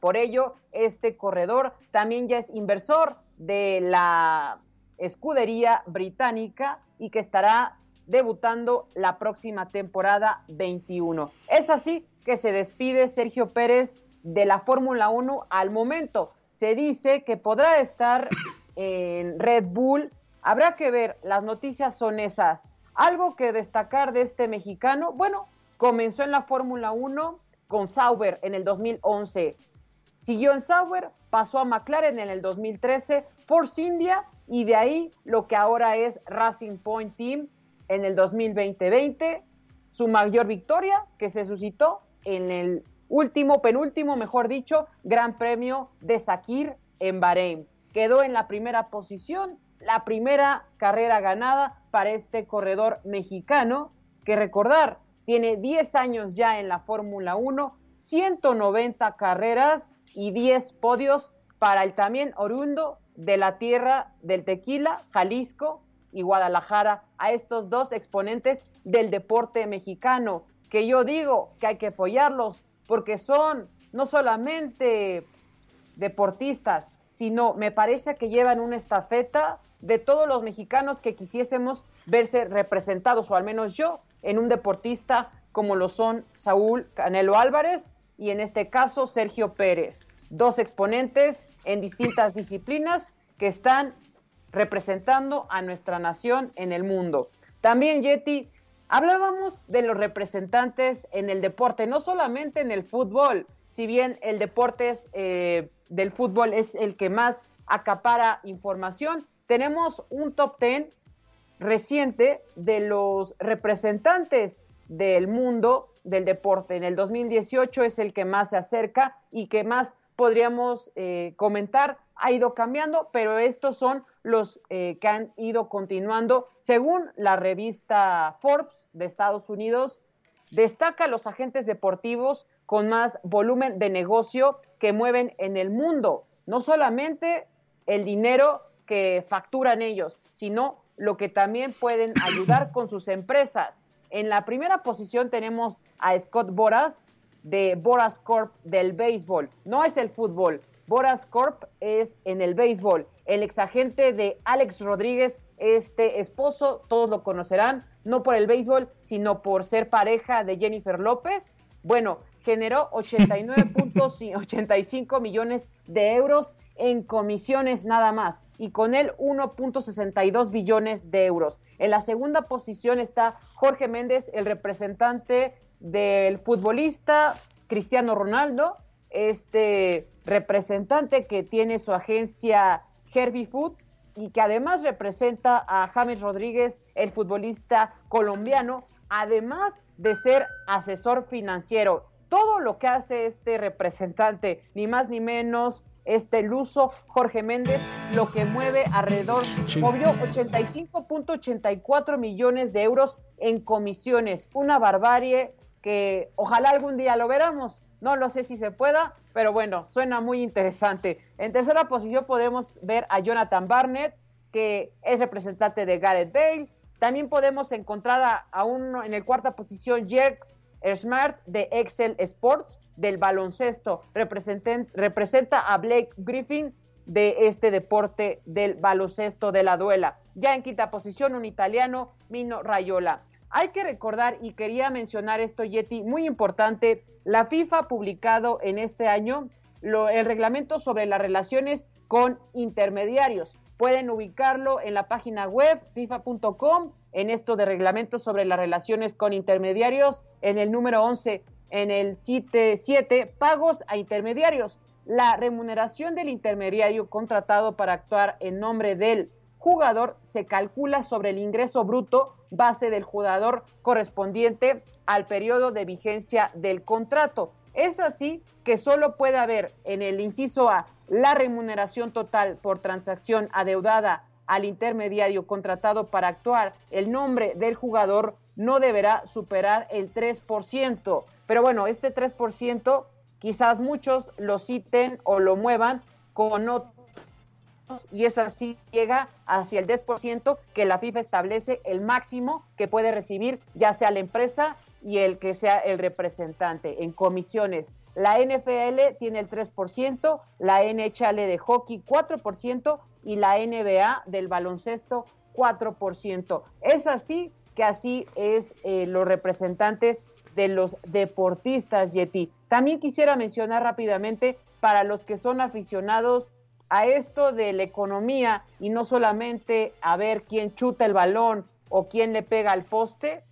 Por ello, este corredor también ya es inversor de la escudería británica y que estará debutando la próxima temporada 21. Es así que se despide Sergio Pérez de la Fórmula 1 al momento se dice que podrá estar en Red Bull. Habrá que ver, las noticias son esas. Algo que destacar de este mexicano, bueno, comenzó en la Fórmula 1 con Sauber en el 2011. Siguió en Sauber, pasó a McLaren en el 2013, Force India y de ahí lo que ahora es Racing Point Team en el 2020. Su mayor victoria que se suscitó en el último, penúltimo, mejor dicho, Gran Premio de Sakir en Bahrein. Quedó en la primera posición, la primera carrera ganada para este corredor mexicano, que recordar, tiene 10 años ya en la Fórmula 1, 190 carreras y 10 podios para el también oriundo de la tierra del tequila, Jalisco y Guadalajara, a estos dos exponentes del deporte mexicano, que yo digo que hay que apoyarlos porque son no solamente deportistas, sino me parece que llevan una estafeta de todos los mexicanos que quisiésemos verse representados, o al menos yo, en un deportista como lo son Saúl Canelo Álvarez y en este caso Sergio Pérez, dos exponentes en distintas disciplinas que están representando a nuestra nación en el mundo. También, Yeti, Hablábamos de los representantes en el deporte, no solamente en el fútbol, si bien el deporte eh, del fútbol es el que más acapara información, tenemos un top 10 reciente de los representantes del mundo del deporte. En el 2018 es el que más se acerca y que más podríamos eh, comentar. Ha ido cambiando, pero estos son los eh, que han ido continuando. Según la revista Forbes de Estados Unidos, destaca los agentes deportivos con más volumen de negocio que mueven en el mundo. No solamente el dinero que facturan ellos, sino lo que también pueden ayudar con sus empresas. En la primera posición tenemos a Scott Boras de Boras Corp del béisbol. No es el fútbol, Boras Corp es en el béisbol. El exagente de Alex Rodríguez, este esposo, todos lo conocerán, no por el béisbol, sino por ser pareja de Jennifer López. Bueno, generó (laughs) 89.85 millones de euros en comisiones nada más y con él 1.62 billones de euros. En la segunda posición está Jorge Méndez, el representante del futbolista Cristiano Ronaldo, este representante que tiene su agencia Herbie Food y que además representa a James Rodríguez, el futbolista colombiano, además de ser asesor financiero. Todo lo que hace este representante, ni más ni menos, este luso Jorge Méndez, lo que mueve alrededor, movió 85.84 millones de euros en comisiones. Una barbarie que ojalá algún día lo veramos. No lo sé si se pueda, pero bueno, suena muy interesante. En tercera posición podemos ver a Jonathan Barnett, que es representante de Gareth Bale. También podemos encontrar a, uno en el cuarta posición, Jerks Smart de Excel Sports del baloncesto. representa a Blake Griffin de este deporte del baloncesto de la duela. Ya en quinta posición, un italiano, Mino Rayola. Hay que recordar, y quería mencionar esto, Yeti, muy importante, la FIFA ha publicado en este año el reglamento sobre las relaciones con intermediarios. Pueden ubicarlo en la página web fifa.com, en esto de reglamentos sobre las relaciones con intermediarios, en el número 11, en el 7, pagos a intermediarios. La remuneración del intermediario contratado para actuar en nombre del jugador se calcula sobre el ingreso bruto base del jugador correspondiente al periodo de vigencia del contrato. Es así que solo puede haber en el inciso A la remuneración total por transacción adeudada al intermediario contratado para actuar. El nombre del jugador no deberá superar el 3%. Pero bueno, este 3% quizás muchos lo citen o lo muevan con otros y eso así llega hacia el 10% que la FIFA establece el máximo que puede recibir ya sea la empresa y el que sea el representante en comisiones. La NFL tiene el 3%, la NHL de hockey 4% y la NBA del baloncesto 4%. Es así que así es eh, los representantes de los deportistas, Yeti. También quisiera mencionar rápidamente para los que son aficionados a esto de la economía y no solamente a ver quién chuta el balón o quién le pega al poste,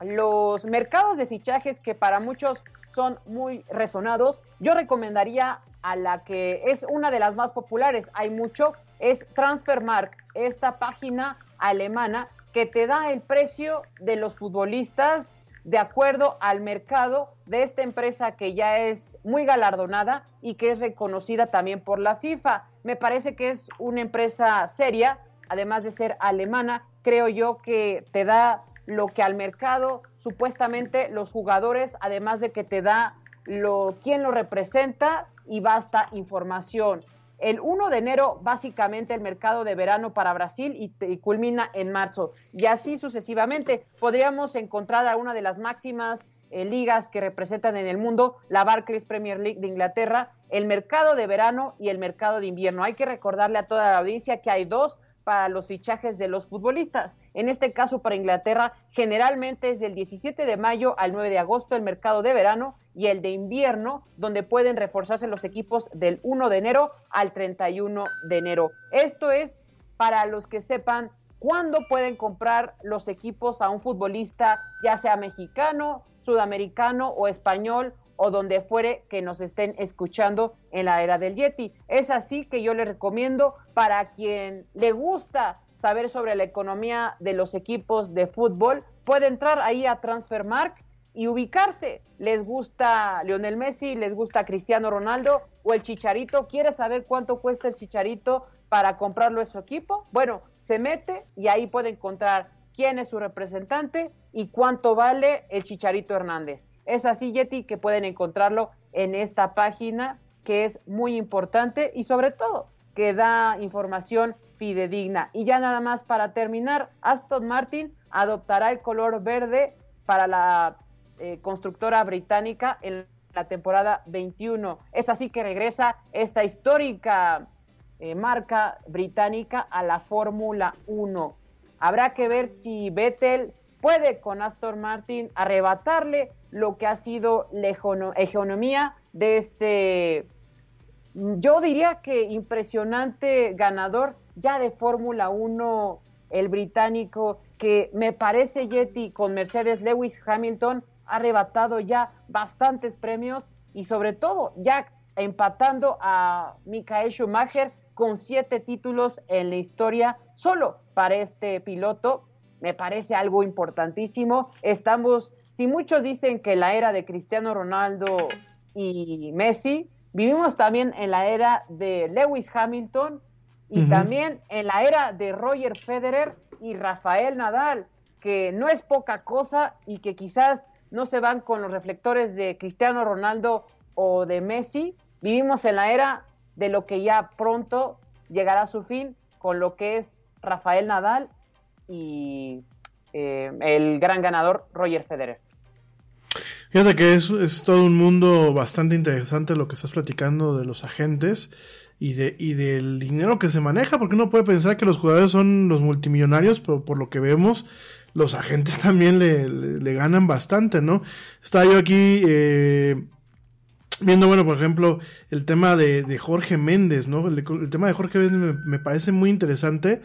los mercados de fichajes que para muchos son muy resonados, yo recomendaría a la que es una de las más populares, hay mucho, es Transfermark, esta página alemana que te da el precio de los futbolistas de acuerdo al mercado de esta empresa que ya es muy galardonada y que es reconocida también por la FIFA. Me parece que es una empresa seria, además de ser alemana, creo yo que te da lo que al mercado supuestamente los jugadores, además de que te da lo quién lo representa y basta información. El 1 de enero, básicamente, el mercado de verano para Brasil y, culmina en marzo. Y así sucesivamente. Podríamos encontrar a una de las máximas eh, ligas que representan en el mundo, la Barclays Premier League de Inglaterra, el mercado de verano y el mercado de invierno. Hay que recordarle a toda la audiencia que hay dos para los fichajes de los futbolistas. En este caso, para Inglaterra, generalmente es del 17 de mayo al 9 de agosto el mercado de verano y el de invierno, donde pueden reforzarse los equipos del 1 de enero al 31 de enero. Esto es para los que sepan cuándo pueden comprar los equipos a un futbolista, ya sea mexicano, sudamericano o español o donde fuere que nos estén escuchando en la era del Yeti. Es así que yo le recomiendo para quien le gusta saber sobre la economía de los equipos de fútbol, puede entrar ahí a Transfermark y ubicarse. Les gusta Lionel Messi, les gusta Cristiano Ronaldo o el Chicharito. ¿Quiere saber cuánto cuesta el Chicharito para comprarlo en su equipo? Bueno, se mete y ahí puede encontrar quién es su representante y cuánto vale el Chicharito Hernández. Es así, Yeti, que pueden encontrarlo en esta página que es muy importante y sobre todo que da información fidedigna. Y ya nada más para terminar, Aston Martin adoptará el color verde para la eh, constructora británica en la temporada 21. Es así que regresa esta histórica eh, marca británica a la Fórmula 1. Habrá que ver si Vettel puede con Aston Martin arrebatarle lo que ha sido la hegemonía de este, yo diría que impresionante ganador ya de Fórmula 1, el británico, que me parece Yeti con Mercedes Lewis Hamilton ha arrebatado ya bastantes premios y sobre todo ya empatando a Michael Schumacher con siete títulos en la historia solo para este piloto. Me parece algo importantísimo. Estamos, si muchos dicen que la era de Cristiano Ronaldo y Messi, vivimos también en la era de Lewis Hamilton y también en la era de Roger Federer y Rafael Nadal, que no es poca cosa y que quizás no se van con los reflectores de Cristiano Ronaldo o de Messi. Vivimos en la era de lo que ya pronto llegará a su fin con lo que es Rafael Nadal y eh, el gran ganador Roger Federer.
Fíjate que es, es, todo un mundo bastante interesante lo que estás platicando de los agentes y, de, y del dinero que se maneja, porque uno puede pensar que los jugadores son los multimillonarios, pero por lo que vemos, los agentes (laughs) también le, le, ganan bastante, ¿no? Estaba yo aquí eh, viendo, bueno, por ejemplo, el tema de, de Jorge Méndez, ¿no? El, el, tema de Jorge Méndez me, me parece muy interesante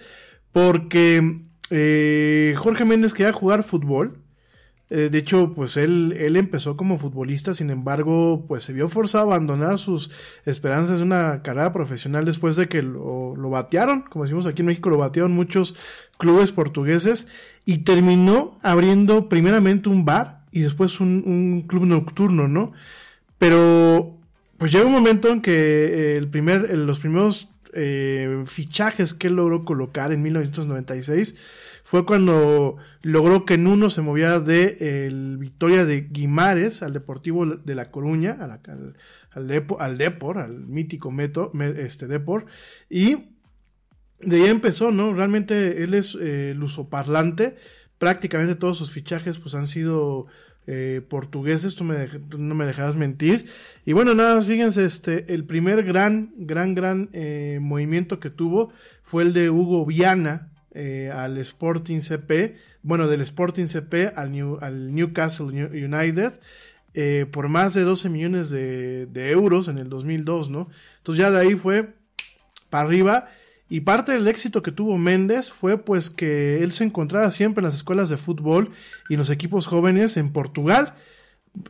porque eh, Jorge Méndez quería jugar fútbol eh, de hecho, pues él, él empezó como futbolista, sin embargo, pues se vio forzado a abandonar sus esperanzas de una carrera profesional después de que lo, lo batearon, como decimos aquí en México, lo batearon muchos clubes portugueses y terminó abriendo primeramente un bar y después un, club nocturno, ¿no? Pero pues llega un momento en que el primer, los primeros eh, fichajes que él logró colocar en 1996 fue cuando logró que Nuno se movía de el Victoria de Guimares al Deportivo de La Coruña, al, al, Depo, al mítico Meto, este Depor, y de ahí empezó, ¿no? Realmente él es eh, lusoparlante, prácticamente todos sus fichajes pues han sido eh, portugueses, tú, me, tú, no me dejarás mentir. Y bueno, nada más, fíjense, este, el primer gran, gran, gran eh, movimiento que tuvo fue el de Hugo Viana, eh, al Sporting CP, bueno, del Sporting CP al, New, al Newcastle United, eh, por más de 12 millones de, euros en el 2002, ¿no? Entonces ya de ahí fue para arriba. Y parte del éxito que tuvo Méndez fue pues que él se encontraba siempre en las escuelas de fútbol y en los equipos jóvenes en Portugal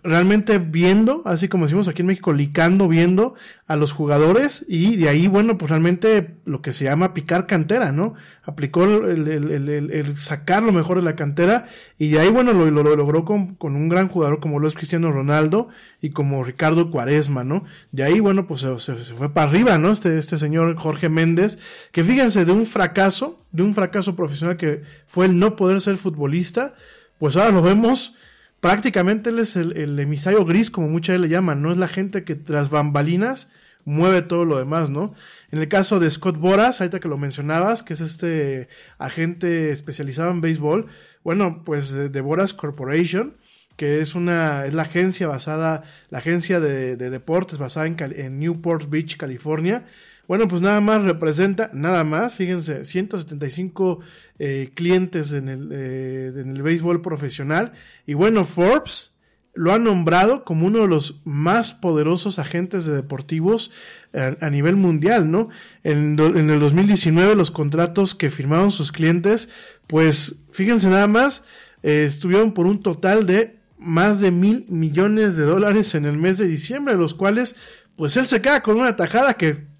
realmente viendo, así como decimos aquí en México, licando, viendo a los jugadores y de ahí, bueno, pues realmente lo que se llama picar cantera, ¿no? Aplicó el, el, sacar lo mejor de la cantera y de ahí, bueno, lo, lo, lo logró con, con, un gran jugador como lo es Cristiano Ronaldo y como Ricardo Cuaresma, ¿no? De ahí, bueno, pues se, se, se fue para arriba, ¿no? Este, este señor Jorge Méndez, que fíjense, de un fracaso, de un fracaso profesional que fue el no poder ser futbolista, pues ahora lo vemos prácticamente él es el, el, emisario gris, como muchas le llaman, no es la gente que tras bambalinas mueve todo lo demás, ¿no? En el caso de Scott Boras, ahorita que lo mencionabas, que es este agente especializado en béisbol, bueno, pues de Boras Corporation, que es una, es la agencia basada, la agencia de, de deportes basada en Newport Beach, California, bueno, pues nada más representa, nada más, fíjense, 175 eh, clientes en el, eh, en el béisbol profesional. Y bueno, Forbes lo ha nombrado como uno de los más poderosos agentes de deportivos a, a nivel mundial, ¿no? En, en, el 2019 los contratos que firmaron sus clientes, pues fíjense nada más, eh, estuvieron por un total de más de mil millones de dólares en el mes de diciembre, los cuales pues él se queda con una tajada que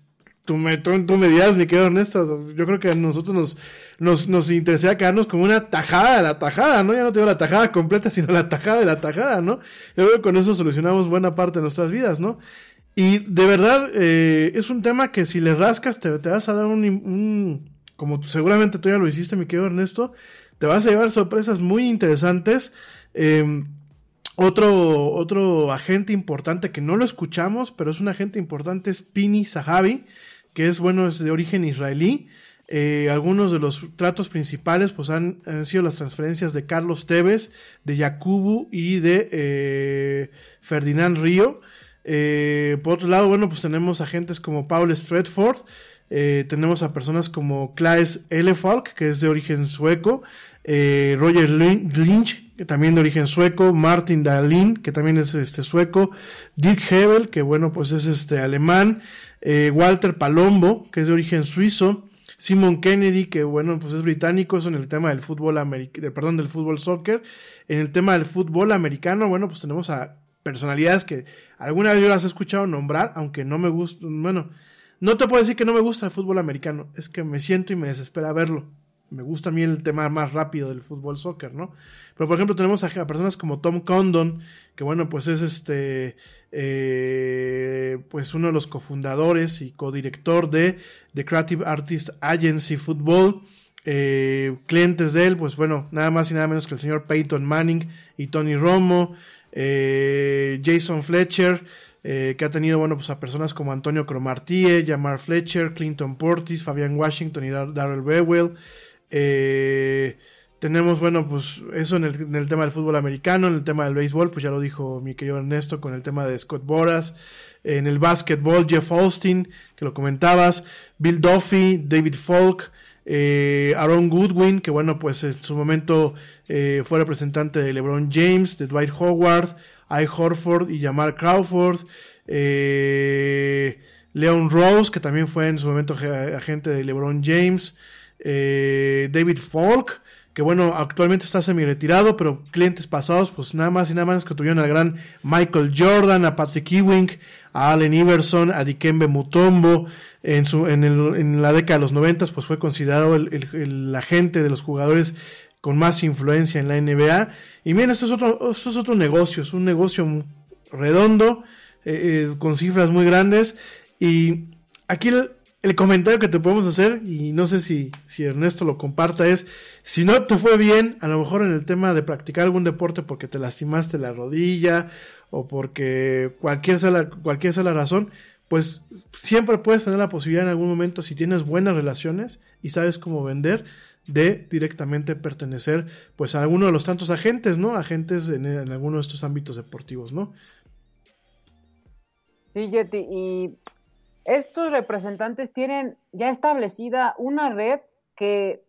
tú me, tú, tú me dirás, mi querido Ernesto, yo creo que a nosotros nos, nos, nos interesaría quedarnos con una tajada de la tajada, ¿no? Ya no tengo la tajada completa, sino la tajada de la tajada, ¿no? Yo creo que con eso solucionamos buena parte de nuestras vidas, ¿no? Y de verdad, eh, es un tema que si le rascas te, te vas a dar un, como seguramente tú ya lo hiciste, mi querido Ernesto, te vas a llevar sorpresas muy interesantes. Eh, otro, otro agente importante que no lo escuchamos, pero es un agente importante, es Pini Zahavi que es bueno, es de origen israelí. Eh, algunos de los tratos principales pues han, sido las transferencias de Carlos Tevez, de Yakubu y de eh, Ferdinand Río. Eh, por otro lado, bueno, pues tenemos agentes como Paul Stretford, Eh, tenemos a personas como Klaes Elefalk, que es de origen sueco, Roger Lynch, que también de origen sueco, Martin Dahlin, que también es este sueco, Dirk Hebel, que bueno, pues es este alemán, eh, Walter Palombo, que es de origen suizo, Simon Kennedy, que bueno, pues es británico, eso en el tema del fútbol americano, perdón, del fútbol soccer. En el tema del fútbol americano, bueno, pues tenemos a personalidades que alguna vez yo las he escuchado nombrar, aunque no me gusta, bueno, no te puedo decir que no me gusta el fútbol americano, es que me siento y me desespera verlo. Me gusta a mí el tema más rápido del fútbol soccer, ¿no? Pero por ejemplo tenemos a, personas como Tom Condon, que bueno, pues es este, eh, pues uno de los cofundadores y codirector de The Creative Artist Agency Football. Eh, clientes de él, pues bueno, nada más y nada menos que el señor Peyton Manning y Tony Romo, eh, Jason Fletcher, que ha tenido, bueno, pues a personas como Antonio Cromartie, Jamar Fletcher, Clinton Portis, Fabian Washington y Darrell Bewell. Eh, tenemos, bueno, pues eso en el, tema del fútbol americano, en el tema del béisbol, pues ya lo dijo mi querido Ernesto con el tema de Scott Boras. En el básquetbol, Jeff Austin, que lo comentabas, Bill Duffy, David Falk, eh, Aaron Goodwin, que bueno, pues en su momento fue representante de LeBron James, de Dwight Howard, Ay Horford y Jamal Crawford. Eh, Leon Rose, que también fue en su momento agente de LeBron James. Eh, David Falk, que bueno, actualmente está semi retirado, pero clientes pasados, pues nada más y nada más que tuvieron al gran Michael Jordan, a Patrick Ewing, a Allen Iverson, a Dikembe Mutombo. En, su, en, el, en la década de los 90, pues fue considerado el, el agente de los jugadores con más influencia en la NBA. Y miren, esto es otro, esto es otro negocio, es un negocio redondo, eh, eh, con cifras muy grandes. Y aquí el, comentario que te podemos hacer, y no sé si, si Ernesto lo comparta, es, si no te fue bien, a lo mejor en el tema de practicar algún deporte porque te lastimaste la rodilla o porque cualquier sea la, cualquier sea la razón, pues siempre puedes tener la posibilidad en algún momento, si tienes buenas relaciones y sabes cómo vender, de directamente pertenecer pues a alguno de los tantos agentes, ¿no? Agentes en, en alguno de estos ámbitos deportivos, ¿no?
Sí, Yeti, y estos representantes tienen ya establecida una red que,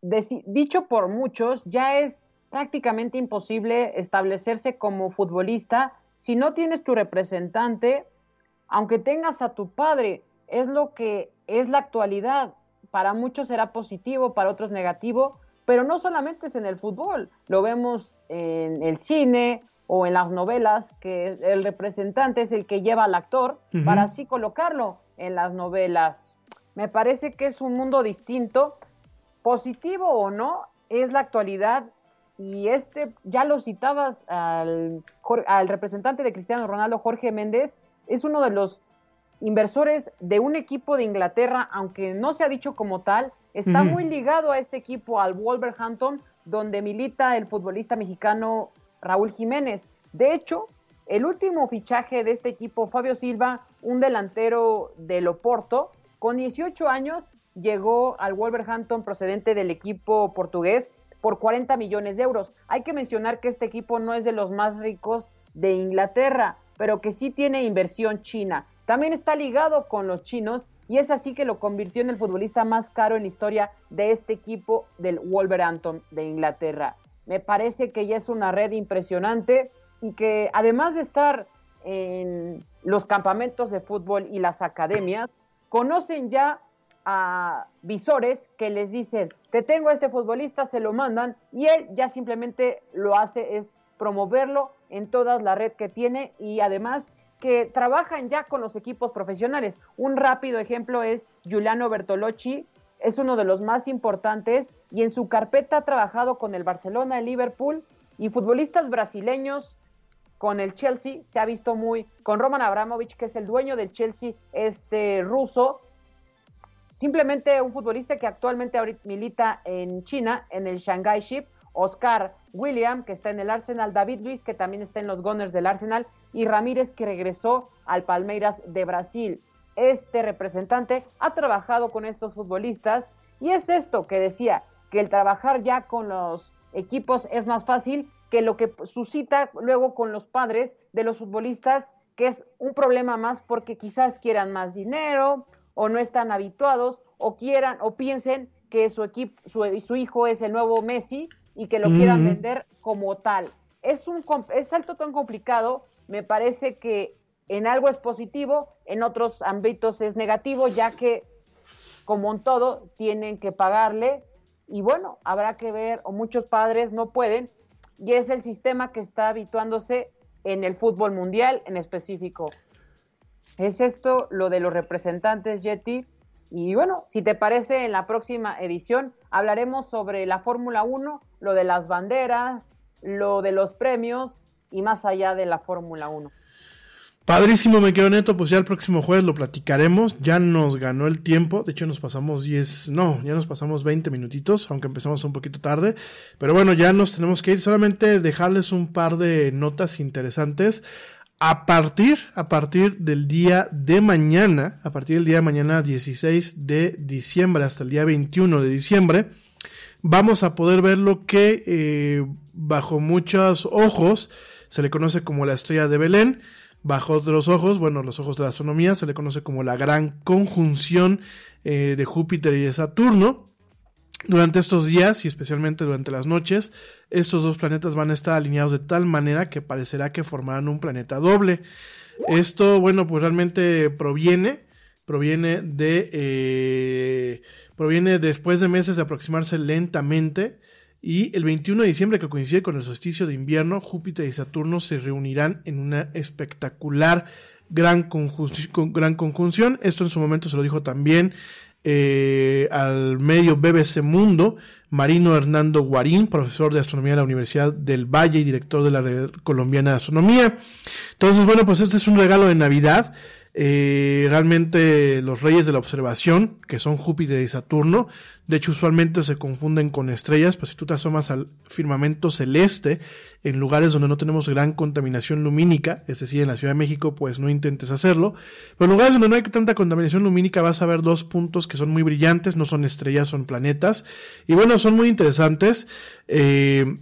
dicho por muchos, ya es prácticamente imposible establecerse como futbolista si no tienes tu representante, aunque tengas a tu padre. Es lo que es la actualidad para muchos será positivo, para otros negativo, pero no solamente es en el fútbol, lo vemos en el cine o en las novelas, que el representante es el que lleva al actor para así colocarlo en las novelas. Me parece que es un mundo distinto, positivo o no, es la actualidad. Y este, ya lo citabas al, al representante de Cristiano Ronaldo, Jorge Méndez, es uno de los inversores de un equipo de Inglaterra, aunque no se ha dicho como tal, está muy ligado a este equipo, al Wolverhampton, donde milita el futbolista mexicano Raúl Jiménez. De hecho, el último fichaje de este equipo, Fabio Silva, un delantero del Oporto, con 18 años llegó al Wolverhampton procedente del equipo portugués por 40 millones de euros. Hay que mencionar que este equipo no es de los más ricos de Inglaterra, pero que sí tiene inversión china. También está ligado con los chinos y es así que lo convirtió en el futbolista más caro en la historia de este equipo del Wolverhampton de Inglaterra. Me parece que ya es una red impresionante y que además de estar en los campamentos de fútbol y las academias, conocen ya a visores que les dicen, te tengo a este futbolista, se lo mandan y él ya simplemente lo hace es promoverlo en toda la red que tiene y además que trabajan ya con los equipos profesionales. Un rápido ejemplo es Giuliano Bertolocci, es uno de los más importantes y en su carpeta ha trabajado con el Barcelona, el Liverpool y futbolistas brasileños con el Chelsea, se ha visto muy con Roman Abramovich, que es el dueño del Chelsea, este ruso, simplemente un futbolista que actualmente milita en China, en el Shanghai Ship, Oscar William, que está en el Arsenal, David Luis, que también está en los Gunners del Arsenal, y Ramírez, que regresó al Palmeiras de Brasil. Este representante ha trabajado con estos futbolistas y es esto que decía, que el trabajar ya con los equipos es más fácil que lo que suscita luego con los padres de los futbolistas, que es un problema más porque quizás quieran más dinero o no están habituados o quieran o piensen que su equipo, su, su hijo es el nuevo Messi y que lo quieran
Ujú.
vender como tal. Es un es algo tan complicado, me parece que en algo es positivo, en otros ámbitos es negativo, ya que como en todo tienen que pagarle y bueno, habrá que ver o muchos padres no pueden y es el sistema que está habituándose en el fútbol mundial en específico. Es esto lo de los representantes Yeti. Y bueno, si te parece, en la próxima edición hablaremos sobre la Fórmula 1, lo de las banderas, lo de los premios y más allá de la Fórmula 1.
Padrísimo, me quedo neto, pues ya el próximo jueves lo platicaremos, ya nos ganó el tiempo, de hecho nos pasamos 10, no, ya nos pasamos 20 minutitos, aunque empezamos un poquito tarde, pero bueno, ya nos tenemos que ir, solamente dejarles un par de notas interesantes. A partir, a partir del día de mañana, a partir del día de mañana 16 de diciembre hasta el día 21 de diciembre, vamos a poder ver lo que eh, bajo muchos ojos se le conoce como la estrella de Belén. Bajo otros ojos, bueno, los ojos de la astronomía, se le conoce como la gran conjunción eh, de Júpiter y de Saturno. Durante estos días y especialmente durante las noches, estos dos planetas van a estar alineados de tal manera que parecerá que formarán un planeta doble. Esto, bueno, pues realmente proviene, proviene de, eh, proviene después de meses de aproximarse lentamente y el 21 de diciembre, que coincide con el solsticio de invierno, Júpiter y Saturno se reunirán en una espectacular gran, conjunción. Esto en su momento se lo dijo también eh, al medio BBC Mundo, Marino Hernando Guarín, profesor de astronomía de la Universidad del Valle y director de la Red Colombiana de Astronomía. Entonces, bueno, pues este es un regalo de Navidad. Eh, realmente los reyes de la observación, que son Júpiter y Saturno, de hecho usualmente se confunden con estrellas, pues si tú te asomas al firmamento celeste en lugares donde no tenemos gran contaminación lumínica, es decir, en la Ciudad de México, pues no intentes hacerlo, pero en lugares donde no hay tanta contaminación lumínica vas a ver dos puntos que son muy brillantes, no son estrellas, son planetas, y bueno, son muy interesantes. Eh,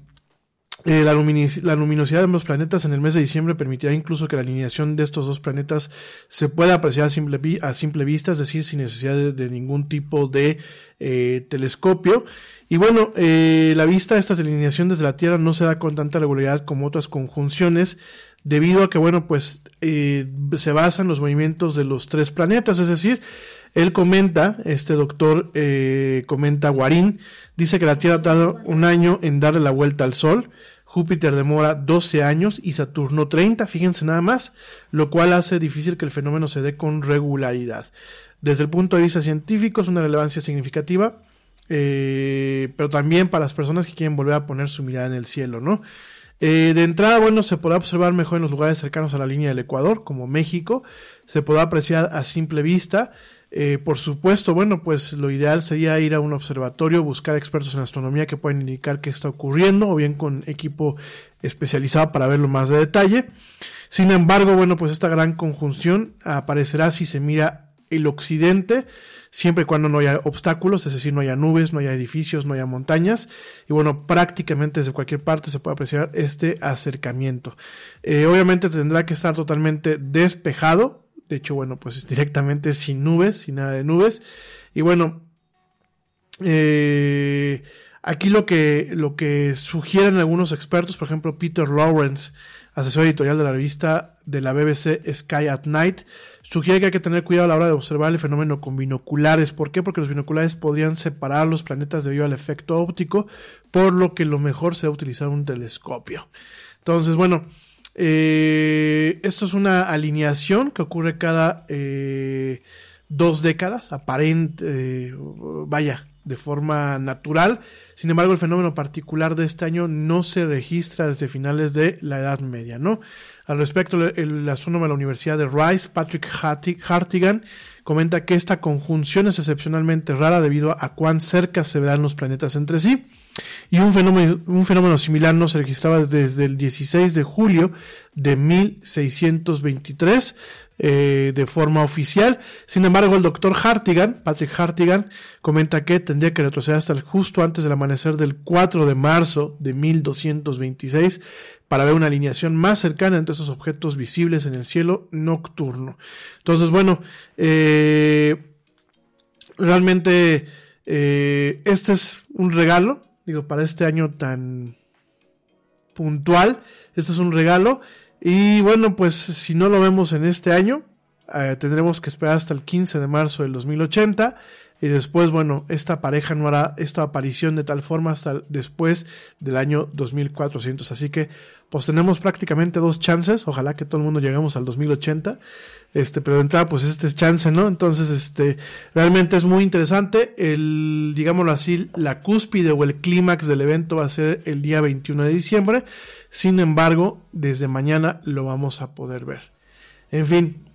eh, la, luminosidad de ambos planetas en el mes de diciembre permitirá incluso que la alineación de estos dos planetas se pueda apreciar a simple, vista, es decir, sin necesidad de, de ningún tipo de eh, telescopio. Y bueno, eh, la vista de esta alineación desde la Tierra no se da con tanta regularidad como otras conjunciones, debido a que, bueno, pues eh, se basan los movimientos de los tres planetas, es decir, él comenta, este doctor eh, comenta Guarín, dice que la Tierra tarda un año en darle la vuelta al Sol, Júpiter demora 12 años y Saturno 30, fíjense nada más, lo cual hace difícil que el fenómeno se dé con regularidad. Desde el punto de vista científico es una relevancia significativa, eh, pero también para las personas que quieren volver a poner su mirada en el cielo, ¿no? Eh, de entrada, bueno, se podrá observar mejor en los lugares cercanos a la línea del Ecuador, como México, se podrá apreciar a simple vista. Eh, por supuesto, bueno, pues lo ideal sería ir a un observatorio, buscar expertos en astronomía que puedan indicar qué está ocurriendo, o bien con equipo especializado para verlo más de detalle. Sin embargo, bueno, pues esta gran conjunción aparecerá si se mira el occidente, siempre y cuando no haya obstáculos, es decir, no haya nubes, no haya edificios, no haya montañas, y bueno, prácticamente desde cualquier parte se puede apreciar este acercamiento. Eh, obviamente tendrá que estar totalmente despejado, de hecho, bueno, pues directamente sin nubes, sin nada de nubes, y bueno, eh, aquí lo que, lo que sugieren algunos expertos, por ejemplo, Peter Lawrence, asesor editorial de la revista de la BBC Sky at Night, sugiere que hay que tener cuidado a la hora de observar el fenómeno con binoculares. ¿Por qué? Porque los binoculares podrían separar los planetas debido al efecto óptico, por lo que lo mejor será utilizar un telescopio. Entonces, bueno, eh, esto es una alineación que ocurre cada eh, dos décadas, aparente, eh, vaya, de forma natural. Sin embargo, el fenómeno particular de este año no se registra desde finales de la Edad Media, ¿no? Al respecto, el, astrónomo de la Universidad de Rice, Patrick Harti- Hartigan, comenta que esta conjunción es excepcionalmente rara debido a cuán cerca se verán los planetas entre sí. Y un fenómeno, un fenómeno similar no se registraba desde el 16 de julio de 1623 eh, de forma oficial. Sin embargo, el doctor Hartigan, Patrick Hartigan, comenta que tendría que retroceder hasta el justo antes del amanecer del 4 de marzo de 1226 para ver una alineación más cercana entre esos objetos visibles en el cielo nocturno. Entonces, bueno, eh, realmente eh, este es un regalo, digo, para este año tan puntual, este es un regalo. Y bueno, pues si no lo vemos en este año, eh, tendremos que esperar hasta el 15 de marzo del 2080 y después, bueno, esta pareja no hará esta aparición de tal forma hasta después del año 2400. Así que, pues tenemos prácticamente dos chances. Ojalá que todo el mundo lleguemos al 2080. Este, pero de entrada, pues este es chance, ¿no? Entonces, este, realmente es muy interesante. El, digámoslo así, la cúspide o el clímax del evento va a ser el día 21 de diciembre. Sin embargo, desde mañana lo vamos a poder ver. En fin,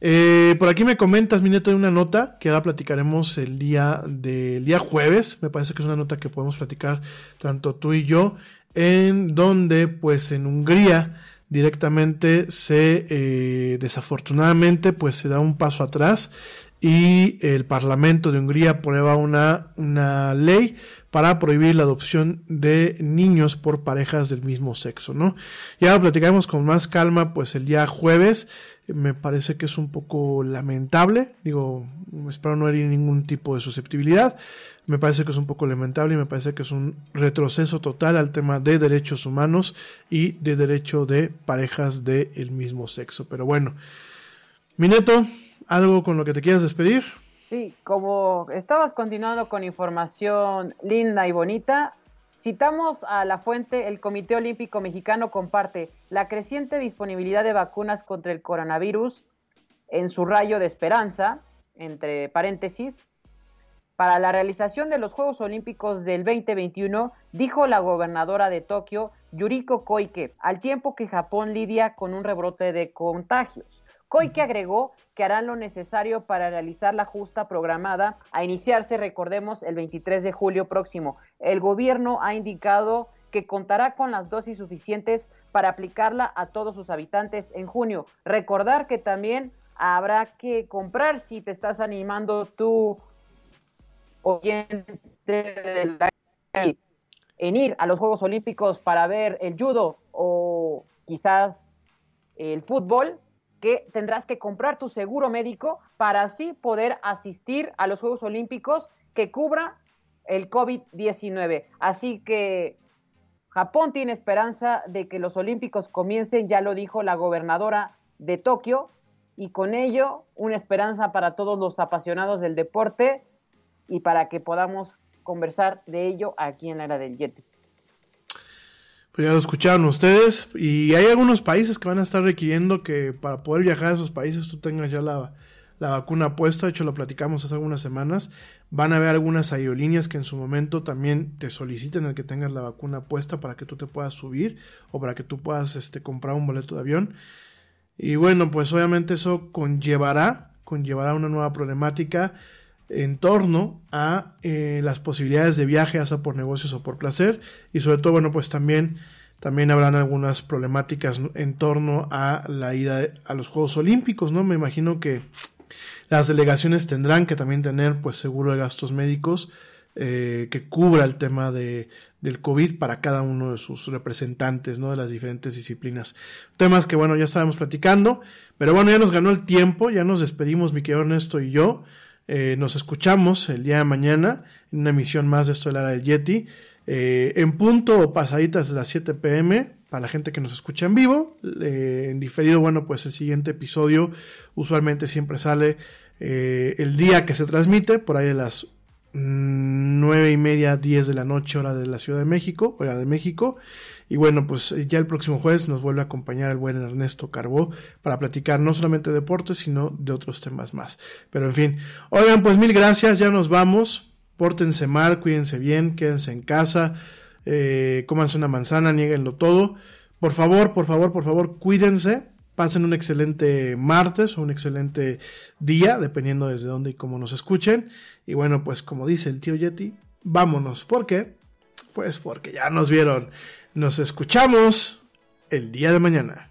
eh, por aquí me comentas, mi neto, de una nota que ahora platicaremos el día del día jueves. Me parece que es una nota que podemos platicar tanto tú y yo, en donde, pues, en Hungría directamente se, eh, desafortunadamente, pues, se da un paso atrás y el Parlamento de Hungría aprueba una, una ley para prohibir la adopción de niños por parejas del mismo sexo, ¿no? Ya lo platicaremos con más calma, pues el día jueves me parece que es un poco lamentable. Digo, espero no herir ningún tipo de susceptibilidad. Me parece que es un poco lamentable y me parece que es un retroceso total al tema de derechos humanos y de derecho de parejas del mismo sexo. Pero bueno, Mineto, ¿algo con lo que te quieras despedir?
Sí, como estabas continuando con información linda y bonita, Citamos a la fuente, el Comité Olímpico Mexicano comparte la creciente disponibilidad de vacunas contra el coronavirus en su rayo de esperanza, entre paréntesis, para la realización de los Juegos Olímpicos del 2021, dijo la gobernadora de Tokio, Yuriko Koike, al tiempo que Japón lidia con un rebrote de contagios. Koike agregó que harán lo necesario para realizar la justa programada a iniciarse, recordemos, el 23 de julio próximo. El gobierno ha indicado que contará con las dosis suficientes para aplicarla a todos sus habitantes en junio. Recordar que también habrá que comprar si te estás animando tú oyente en ir a los Juegos Olímpicos para ver el judo o quizás el fútbol, que tendrás que comprar tu seguro médico para así poder asistir a los Juegos Olímpicos que cubra el COVID-19. Así que Japón tiene esperanza de que los Olímpicos comiencen, ya lo dijo la gobernadora de Tokio, y con ello una esperanza para todos los apasionados del deporte y para que podamos conversar de ello aquí en la era del Yeti.
Pues ya lo escucharon ustedes. Y hay algunos países que van a estar requiriendo que para poder viajar a esos países tú tengas ya la, vacuna puesta. De hecho, lo platicamos hace algunas semanas. Van a haber algunas aerolíneas que en su momento también te soliciten el que tengas la vacuna puesta para que tú te puedas subir o para que tú puedas este, comprar un boleto de avión. Y bueno, pues obviamente eso conllevará, conllevará una nueva problemática en torno a eh, las posibilidades de viaje, ya sea por negocios o por placer, y sobre todo, bueno, pues también, también habrán algunas problemáticas en torno a la ida a los Juegos Olímpicos, ¿no? Me imagino que las delegaciones tendrán que también tener, pues, seguro de gastos médicos eh, que cubra el tema de, del COVID para cada uno de sus representantes, ¿no? De las diferentes disciplinas. Temas que, bueno, ya estábamos platicando, pero bueno, ya nos ganó el tiempo, ya nos despedimos, mi querido Ernesto y yo. Eh, nos escuchamos el día de mañana en una emisión más de esto de la del Yeti. Eh, en punto pasaditas de las 7 pm para la gente que nos escucha en vivo. Eh, en diferido, bueno, pues el siguiente episodio usualmente siempre sale el día que se transmite, por ahí a las nueve y media, 10 de la noche, hora de la Ciudad de México, hora de México. Y bueno, pues eh, ya el próximo jueves nos vuelve a acompañar el buen Ernesto Carbó para platicar no solamente de deportes, sino de otros temas más. Pero en fin, oigan, pues mil gracias, ya nos vamos. Pórtense mal, cuídense bien, quédense en casa, eh, cómanse una manzana, nieguenlo todo. Por favor, por favor, por favor, cuídense. Pasen un excelente martes o un excelente día, dependiendo desde dónde y cómo nos escuchen. Y bueno, pues como dice el tío Yeti, vámonos. ¿Por qué? Pues porque ya nos vieron. Nos escuchamos el día de mañana.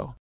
show.